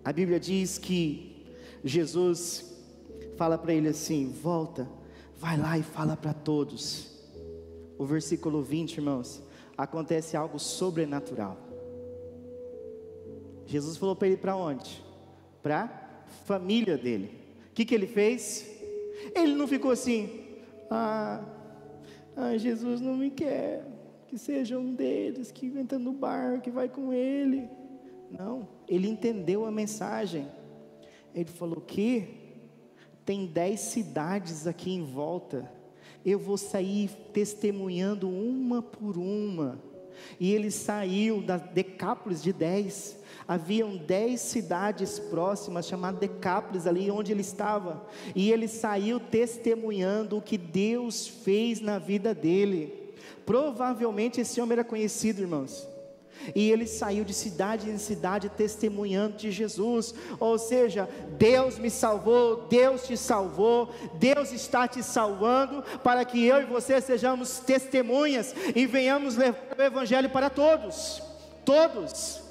A Bíblia diz que Jesus fala para ele assim: volta, vai lá e fala para todos. O versículo 20, irmãos, acontece algo sobrenatural. Jesus falou para ele para onde? Para família dele. O que, que ele fez? Ele não ficou assim, ah, ah, Jesus não me quer. Que seja um deles que entra no barco, que vai com ele. Não, ele entendeu a mensagem. Ele falou que tem dez cidades aqui em volta. Eu vou sair testemunhando uma por uma. E ele saiu da Decápolis de dez haviam dez cidades próximas, chamadas Decápolis, ali onde ele estava, e ele saiu testemunhando o que Deus fez na vida dele. Provavelmente esse homem era conhecido, irmãos. E ele saiu de cidade em cidade testemunhando de Jesus. Ou seja, Deus me salvou, Deus te salvou, Deus está te salvando para que eu e você sejamos testemunhas e venhamos levar o Evangelho para todos. Todos.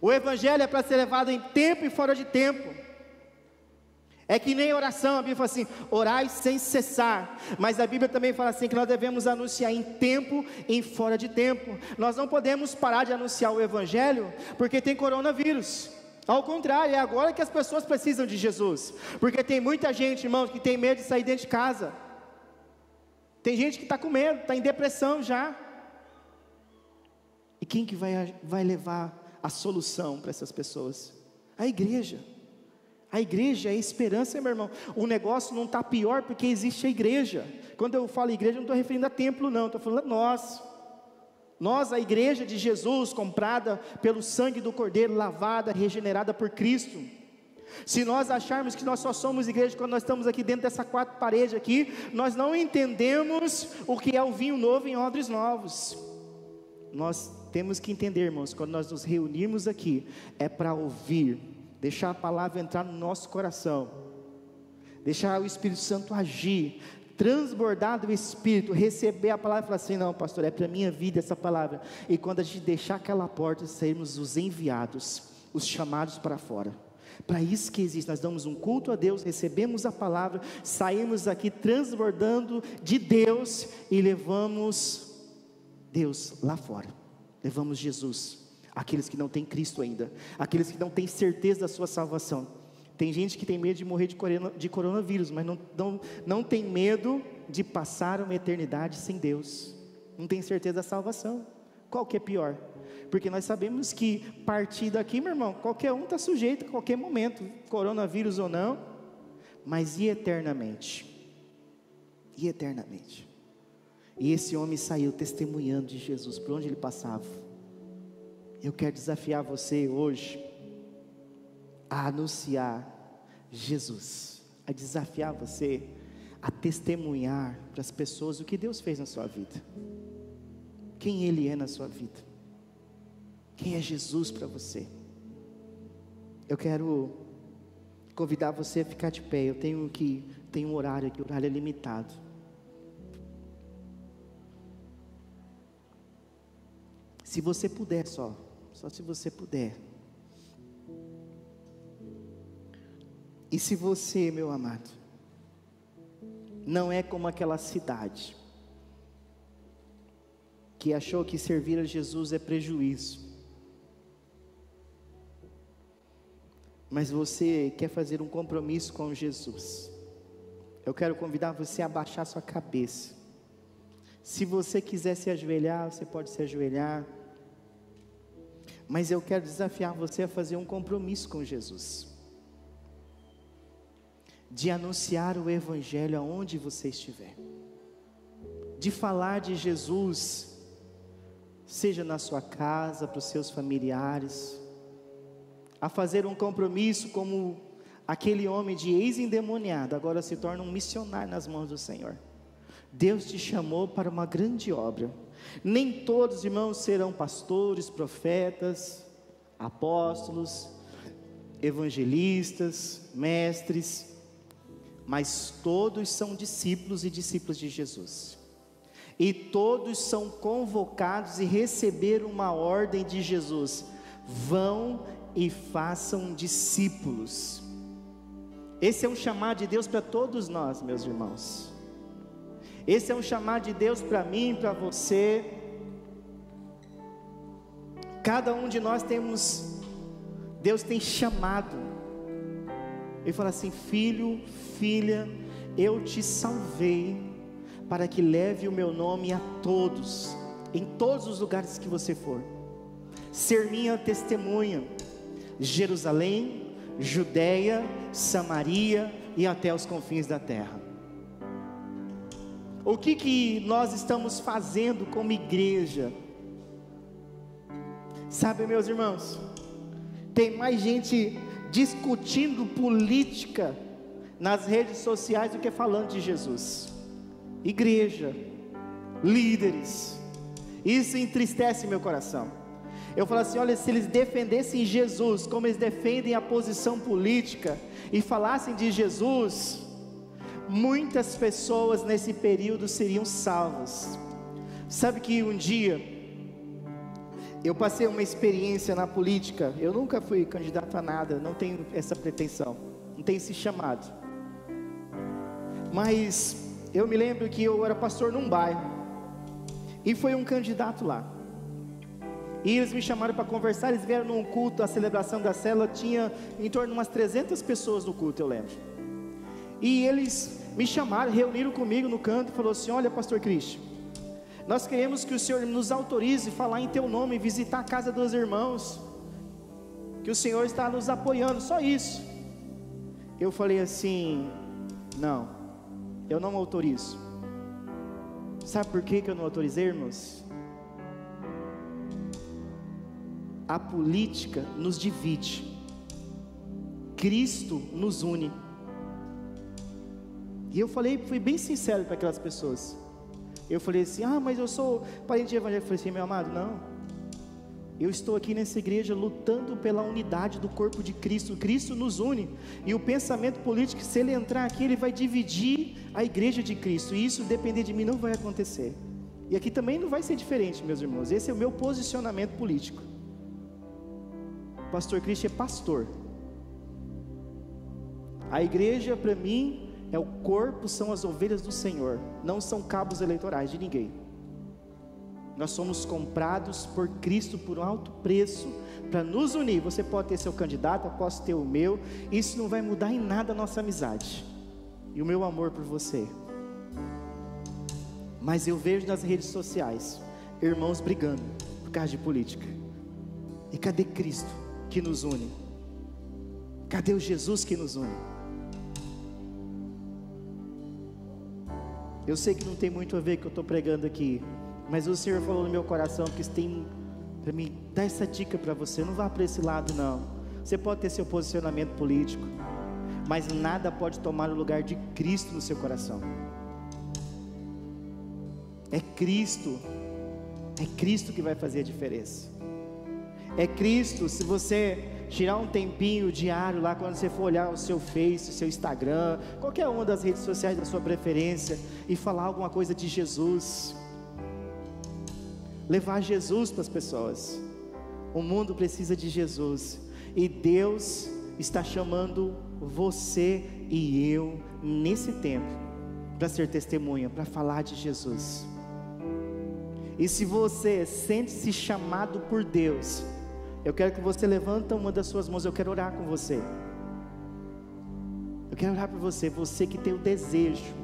O Evangelho é para ser levado em tempo e fora de tempo. É que nem oração, a Bíblia fala assim: orai sem cessar. Mas a Bíblia também fala assim: que nós devemos anunciar em tempo e fora de tempo. Nós não podemos parar de anunciar o Evangelho porque tem coronavírus. Ao contrário, é agora que as pessoas precisam de Jesus. Porque tem muita gente, irmãos, que tem medo de sair dentro de casa. Tem gente que está com medo, está em depressão já. E quem que vai, vai levar a solução para essas pessoas. A igreja. A igreja é esperança, meu irmão. O negócio não está pior porque existe a igreja. Quando eu falo igreja, não estou referindo a templo, não, estou falando a nós. Nós, a igreja de Jesus, comprada pelo sangue do Cordeiro, lavada, regenerada por Cristo. Se nós acharmos que nós só somos igreja quando nós estamos aqui dentro dessa quatro paredes aqui, nós não entendemos o que é o vinho novo em odres novos. Nós temos que entender, irmãos, quando nós nos reunirmos aqui, é para ouvir, deixar a palavra entrar no nosso coração, deixar o Espírito Santo agir, transbordar do Espírito, receber a palavra e falar assim: não, pastor, é para a minha vida essa palavra. E quando a gente deixar aquela porta, sairmos os enviados, os chamados para fora. Para isso que existe, nós damos um culto a Deus, recebemos a palavra, saímos aqui transbordando de Deus e levamos Deus lá fora. Levamos Jesus, aqueles que não têm Cristo ainda, aqueles que não têm certeza da sua salvação. Tem gente que tem medo de morrer de, corona, de coronavírus, mas não, não, não tem medo de passar uma eternidade sem Deus. Não tem certeza da salvação. Qual que é pior? Porque nós sabemos que partir daqui, meu irmão, qualquer um está sujeito a qualquer momento, coronavírus ou não, mas e eternamente? E eternamente? E esse homem saiu testemunhando de Jesus por onde ele passava. Eu quero desafiar você hoje a anunciar Jesus, a desafiar você a testemunhar para as pessoas o que Deus fez na sua vida, quem Ele é na sua vida, quem é Jesus para você. Eu quero convidar você a ficar de pé. Eu tenho que tenho um horário aqui, o horário é limitado. Se você puder só, só se você puder. E se você, meu amado, não é como aquela cidade que achou que servir a Jesus é prejuízo, mas você quer fazer um compromisso com Jesus, eu quero convidar você a baixar sua cabeça. Se você quiser se ajoelhar, você pode se ajoelhar. Mas eu quero desafiar você a fazer um compromisso com Jesus. De anunciar o Evangelho aonde você estiver, de falar de Jesus, seja na sua casa, para os seus familiares, a fazer um compromisso como aquele homem de ex-endemoniado, agora se torna um missionário nas mãos do Senhor. Deus te chamou para uma grande obra. Nem todos, irmãos, serão pastores, profetas, apóstolos, evangelistas, mestres, mas todos são discípulos e discípulos de Jesus. E todos são convocados e receberam uma ordem de Jesus: vão e façam discípulos. Esse é um chamado de Deus para todos nós, meus irmãos. Esse é um chamado de Deus para mim, para você. Cada um de nós temos, Deus tem chamado. Ele fala assim: Filho, filha, eu te salvei para que leve o meu nome a todos, em todos os lugares que você for, ser minha testemunha, Jerusalém, Judéia, Samaria e até os confins da terra. O que que nós estamos fazendo como igreja? Sabe, meus irmãos, tem mais gente discutindo política nas redes sociais do que falando de Jesus. Igreja, líderes, isso entristece meu coração. Eu falo assim: olha, se eles defendessem Jesus como eles defendem a posição política e falassem de Jesus, muitas pessoas nesse período seriam salvas. Sabe que um dia eu passei uma experiência na política. Eu nunca fui candidato a nada, não tenho essa pretensão, não tenho esse chamado. Mas eu me lembro que eu era pastor num bairro e foi um candidato lá. E eles me chamaram para conversar, eles vieram num culto, a celebração da célula tinha em torno de umas 300 pessoas no culto, eu lembro. E eles me chamaram, reuniram comigo no canto e falou assim: "Olha, pastor Cristo, nós queremos que o Senhor nos autorize a falar em teu nome, visitar a casa dos irmãos. que o Senhor está nos apoiando, só isso. Eu falei assim: não, eu não autorizo. Sabe por que, que eu não autorizei, irmãos? A política nos divide, Cristo nos une. E eu falei, fui bem sincero para aquelas pessoas. Eu falei assim: ah, mas eu sou parente de evangelho. Eu falei assim: meu amado, não. Eu estou aqui nessa igreja lutando pela unidade do corpo de Cristo. Cristo nos une. E o pensamento político, se ele entrar aqui, ele vai dividir a igreja de Cristo. E isso, depender de mim, não vai acontecer. E aqui também não vai ser diferente, meus irmãos. Esse é o meu posicionamento político. Pastor Cristo é pastor. A igreja, para mim, é o corpo, são as ovelhas do Senhor. Não são cabos eleitorais de ninguém. Nós somos comprados por Cristo por um alto preço para nos unir. Você pode ter seu candidato, eu posso ter o meu. Isso não vai mudar em nada a nossa amizade e o meu amor por você. Mas eu vejo nas redes sociais irmãos brigando por causa de política. E cadê Cristo que nos une? Cadê o Jesus que nos une? Eu sei que não tem muito a ver com o que eu estou pregando aqui, mas o Senhor falou no meu coração que tem para mim dar essa dica para você. Não vá para esse lado, não. Você pode ter seu posicionamento político, mas nada pode tomar o lugar de Cristo no seu coração. É Cristo, é Cristo que vai fazer a diferença. É Cristo, se você tirar um tempinho diário lá quando você for olhar o seu Face, o seu Instagram, qualquer uma das redes sociais da sua preferência e falar alguma coisa de Jesus levar Jesus para as pessoas. O mundo precisa de Jesus e Deus está chamando você e eu nesse tempo para ser testemunha, para falar de Jesus. E se você sente-se chamado por Deus, eu quero que você levanta uma das suas mãos, eu quero orar com você. Eu quero orar por você, você que tem o desejo,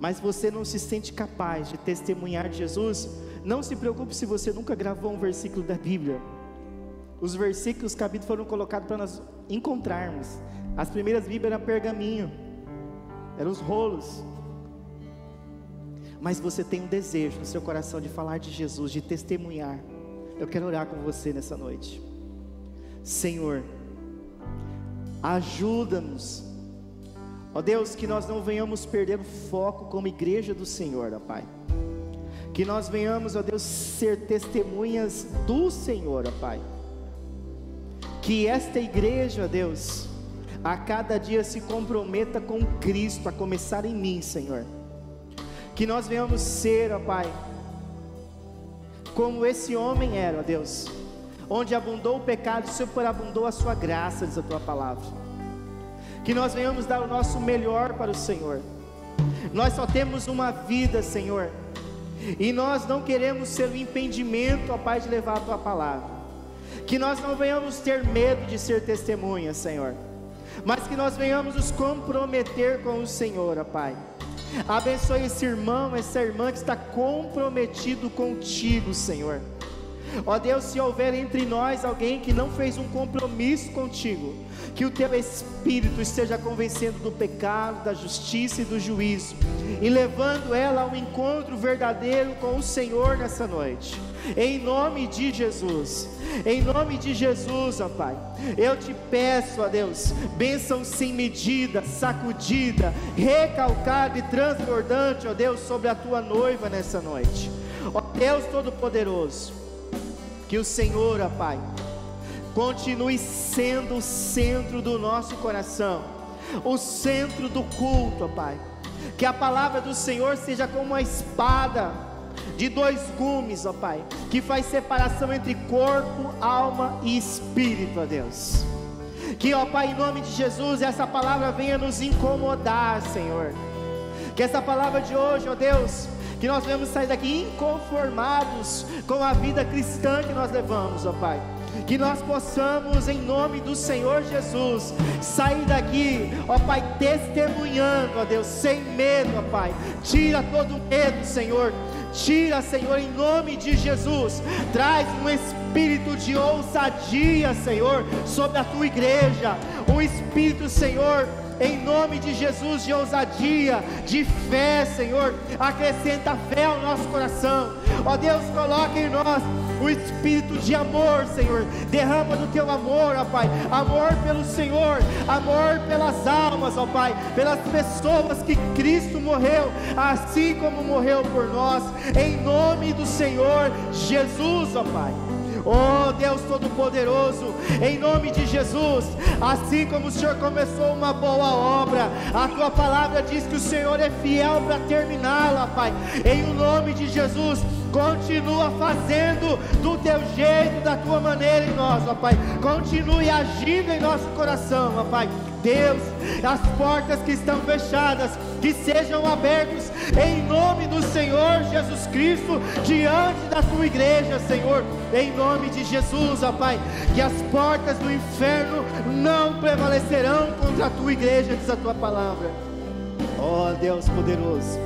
mas você não se sente capaz de testemunhar de Jesus, não se preocupe se você nunca gravou um versículo da Bíblia. Os versículos, os capítulos foram colocados para nós encontrarmos. As primeiras Bíblias eram pergaminho, eram os rolos. Mas você tem um desejo no seu coração de falar de Jesus, de testemunhar. Eu quero orar com você nessa noite. Senhor, ajuda-nos. Ó Deus, que nós não venhamos perder o foco como igreja do Senhor, ó Pai. Que nós venhamos, ó Deus, ser testemunhas do Senhor, ó Pai. Que esta igreja, ó Deus, a cada dia se comprometa com Cristo, a começar em mim, Senhor. Que nós venhamos ser, ó Pai, como esse homem era, ó Deus, onde abundou o pecado, o Senhor abundou a sua graça, diz a tua palavra. Que nós venhamos dar o nosso melhor para o Senhor. Nós só temos uma vida, Senhor. E nós não queremos ser o impedimento, ó Pai, de levar a tua palavra. Que nós não venhamos ter medo de ser testemunhas, Senhor. Mas que nós venhamos nos comprometer com o Senhor, ó Pai. Abençoe esse irmão, essa irmã que está comprometido contigo, Senhor. Ó Deus, se houver entre nós alguém que não fez um compromisso contigo, que o teu Espírito esteja convencendo do pecado, da justiça e do juízo, e levando ela ao encontro verdadeiro com o Senhor nessa noite. Em nome de Jesus, em nome de Jesus, ó Pai, eu te peço, ó Deus, bênção sem medida, sacudida, recalcada e transbordante, ó Deus, sobre a tua noiva nessa noite. Ó Deus Todo-Poderoso, que o Senhor, ó Pai, continue sendo o centro do nosso coração, o centro do culto, ó Pai. Que a palavra do Senhor seja como uma espada de dois gumes, ó Pai, que faz separação entre corpo, alma e espírito, ó Deus. Que, ó Pai, em nome de Jesus, essa palavra venha nos incomodar, Senhor. Que essa palavra de hoje, ó Deus, que nós venhamos sair daqui inconformados com a vida cristã que nós levamos, ó Pai que nós possamos, em nome do Senhor Jesus, sair daqui, ó Pai, testemunhando, ó Deus, sem medo, ó Pai. Tira todo medo, Senhor. Tira, Senhor, em nome de Jesus. Traz um espírito de ousadia, Senhor, sobre a tua igreja, um espírito, Senhor, em nome de Jesus, de ousadia, de fé, Senhor. Acrescenta fé ao nosso coração, ó Deus, coloca em nós o espírito de amor, Senhor. Derrama do teu amor, ó Pai, amor pelo Senhor, amor pelas almas, ó Pai, pelas pessoas que Cristo morreu, assim como morreu por nós, em nome do Senhor Jesus, ó Pai. Oh Deus Todo-Poderoso, em nome de Jesus, assim como o Senhor começou uma boa obra, a tua palavra diz que o Senhor é fiel para terminá-la, Pai. Em o nome de Jesus, continua fazendo do teu jeito, da tua maneira em nós, ó Pai. Continue agindo em nosso coração, ó Pai. Deus, as portas que estão fechadas, que sejam abertas em nome do Senhor Jesus Cristo, diante da tua igreja, Senhor, em nome de Jesus, ó Pai, que as portas do inferno não prevalecerão contra a tua igreja, diz a tua palavra. Ó Deus poderoso,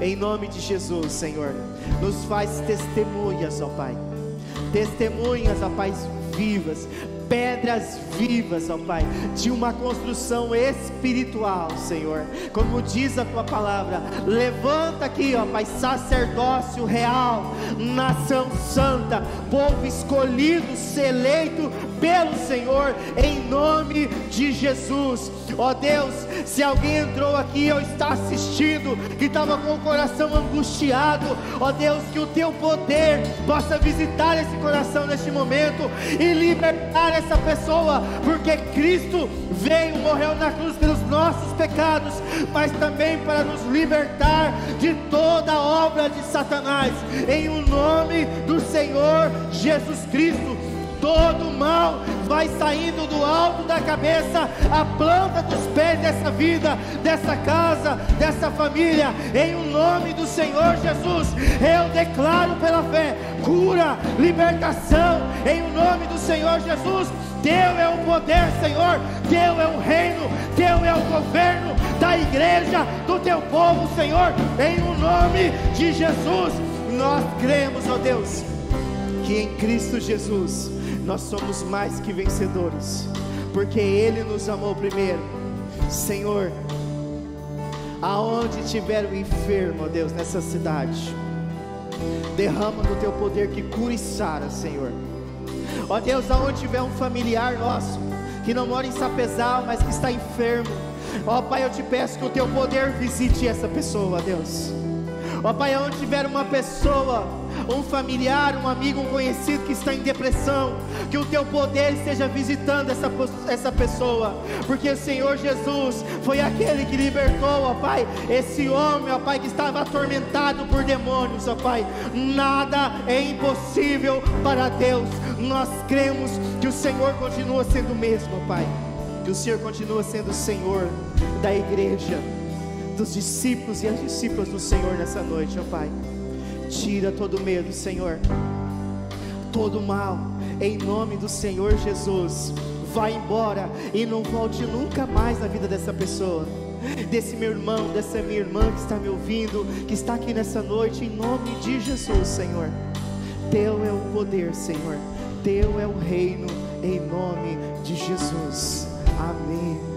em nome de Jesus, Senhor, nos faz testemunhas, ó Pai, testemunhas, ó Pai, vivas, pedras vivas, ó Pai, de uma construção espiritual, Senhor. Como diz a tua palavra, levanta aqui, ó Pai, sacerdócio real, nação santa, povo escolhido, seleito pelo Senhor, em nome de Jesus. Ó Deus, se alguém entrou aqui ou está assistindo, que estava com o coração angustiado, ó Deus, que o teu poder possa visitar esse coração neste momento e libertar essa pessoa, porque Cristo veio, morreu na cruz pelos nossos pecados, mas também para nos libertar de toda obra de Satanás, em o nome do Senhor Jesus Cristo todo mal vai saindo do alto da cabeça, a planta dos pés dessa vida, dessa casa, dessa família, em o nome do Senhor Jesus. Eu declaro pela fé cura, libertação, em o nome do Senhor Jesus. Teu é o poder, Senhor, Teu é o reino, Teu é o governo da igreja, do Teu povo, Senhor, em o nome de Jesus. Nós cremos, ó Deus, que em Cristo Jesus nós somos mais que vencedores, porque Ele nos amou primeiro. Senhor, aonde tiver o enfermo, ó Deus, nessa cidade, derrama no teu poder que cura e sara, Senhor. Ó Deus, aonde tiver um familiar nosso que não mora em Sapezal, mas que está enfermo, ó Pai, eu te peço que o teu poder visite essa pessoa, Deus. Ó Pai, aonde tiver uma pessoa um familiar, um amigo, um conhecido que está em depressão, que o teu poder esteja visitando essa, essa pessoa, porque o Senhor Jesus foi aquele que libertou, ó Pai, esse homem, ó Pai, que estava atormentado por demônios, ó Pai. Nada é impossível para Deus. Nós cremos que o Senhor continua sendo o mesmo, ó Pai. Que o Senhor continua sendo o Senhor da igreja, dos discípulos e as discípulas do Senhor nessa noite, ó Pai. Tira todo medo, Senhor, todo mal, em nome do Senhor Jesus. Vai embora e não volte nunca mais na vida dessa pessoa, desse meu irmão, dessa minha irmã que está me ouvindo, que está aqui nessa noite, em nome de Jesus, Senhor. Teu é o poder, Senhor, Teu é o reino, em nome de Jesus. Amém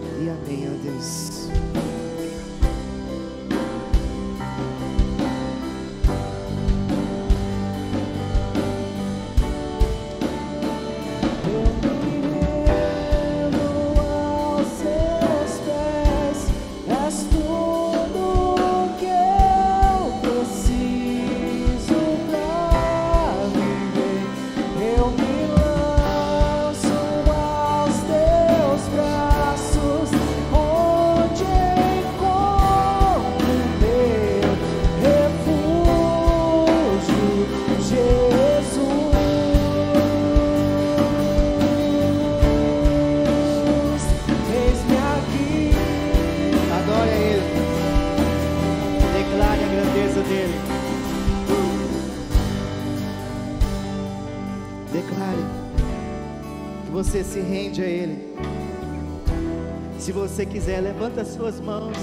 você quiser, levanta as suas mãos.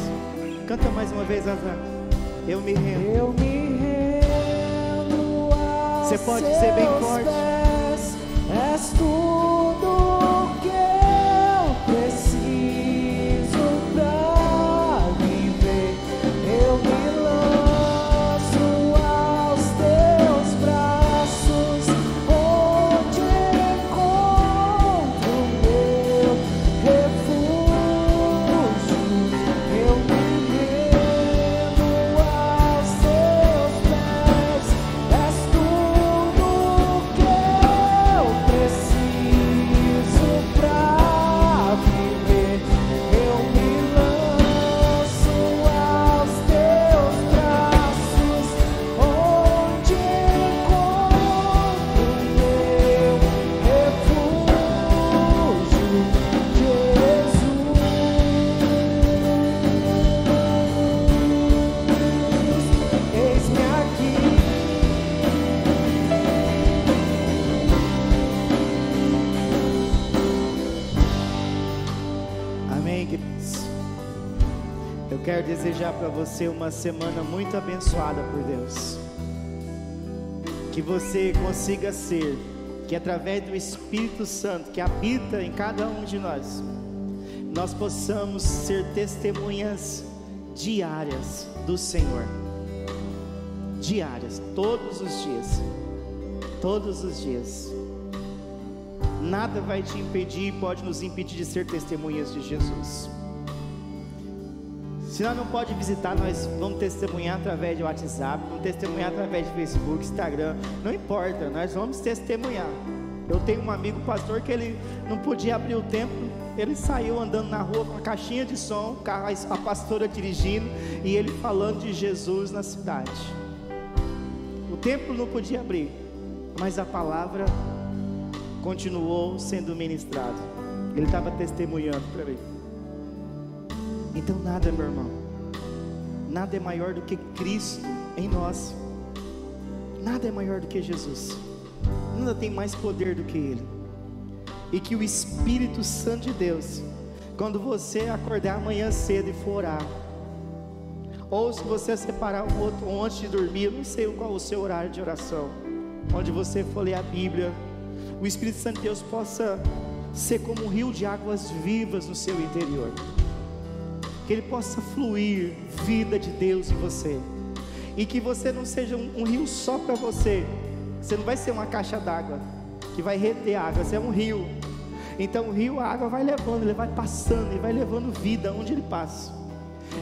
Canta mais uma vez, Azar. Eu me rendo. Eu me rendo. Você pode dizer bem forte. Você uma semana muito abençoada por Deus. Que você consiga ser, que através do Espírito Santo que habita em cada um de nós, nós possamos ser testemunhas diárias do Senhor. Diárias, todos os dias. Todos os dias. Nada vai te impedir, pode nos impedir de ser testemunhas de Jesus. Se nós não pode visitar, nós vamos testemunhar através de WhatsApp, vamos testemunhar através de Facebook, Instagram, não importa, nós vamos testemunhar. Eu tenho um amigo pastor que ele não podia abrir o templo, ele saiu andando na rua com a caixinha de som, a pastora dirigindo e ele falando de Jesus na cidade. O templo não podia abrir, mas a palavra continuou sendo ministrada. Ele estava testemunhando para mim. Então, nada, meu irmão, nada é maior do que Cristo em nós, nada é maior do que Jesus, nada tem mais poder do que Ele, e que o Espírito Santo de Deus, quando você acordar amanhã cedo e for orar, ou se você separar um outro antes de dormir, não sei qual o seu horário de oração, onde você for ler a Bíblia, o Espírito Santo de Deus possa ser como um rio de águas vivas no seu interior que ele possa fluir vida de Deus em você, e que você não seja um, um rio só para você, você não vai ser uma caixa d'água que vai reter água, você é um rio. Então o rio, a água vai levando, ele vai passando, e vai levando vida onde ele passa.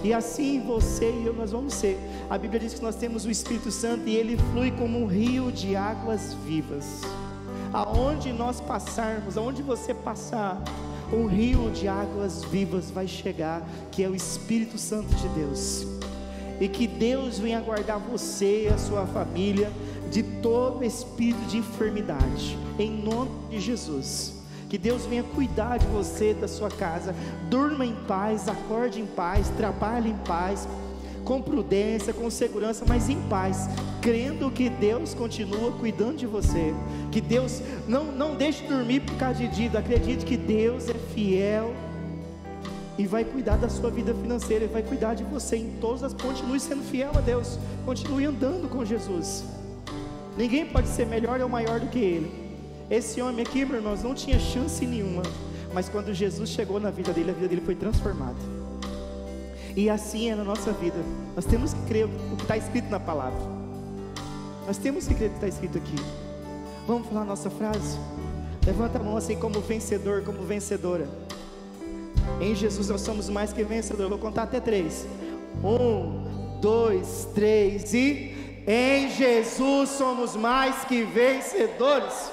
E assim você e eu nós vamos ser. A Bíblia diz que nós temos o Espírito Santo e ele flui como um rio de águas vivas. Aonde nós passarmos, aonde você passar, um rio de águas vivas vai chegar, que é o Espírito Santo de Deus. E que Deus venha guardar você e a sua família de todo espírito de enfermidade, em nome de Jesus. Que Deus venha cuidar de você, da sua casa. Durma em paz, acorde em paz, trabalhe em paz, com prudência, com segurança, mas em paz, crendo que Deus continua cuidando de você, que Deus não, não deixe dormir por causa de dívida, acredite que Deus é fiel e vai cuidar da sua vida financeira, e vai cuidar de você em todas as, continue sendo fiel a Deus, continue andando com Jesus. Ninguém pode ser melhor ou maior do que ele. Esse homem aqui, meus irmãos, não tinha chance nenhuma, mas quando Jesus chegou na vida dele, a vida dele foi transformada. E assim é na nossa vida. Nós temos que crer o que está escrito na palavra. Nós temos que crer o que está escrito aqui. Vamos falar a nossa frase? Levanta a mão assim como vencedor, como vencedora. Em Jesus nós somos mais que vencedores. Vou contar até três. Um, dois, três e em Jesus somos mais que vencedores.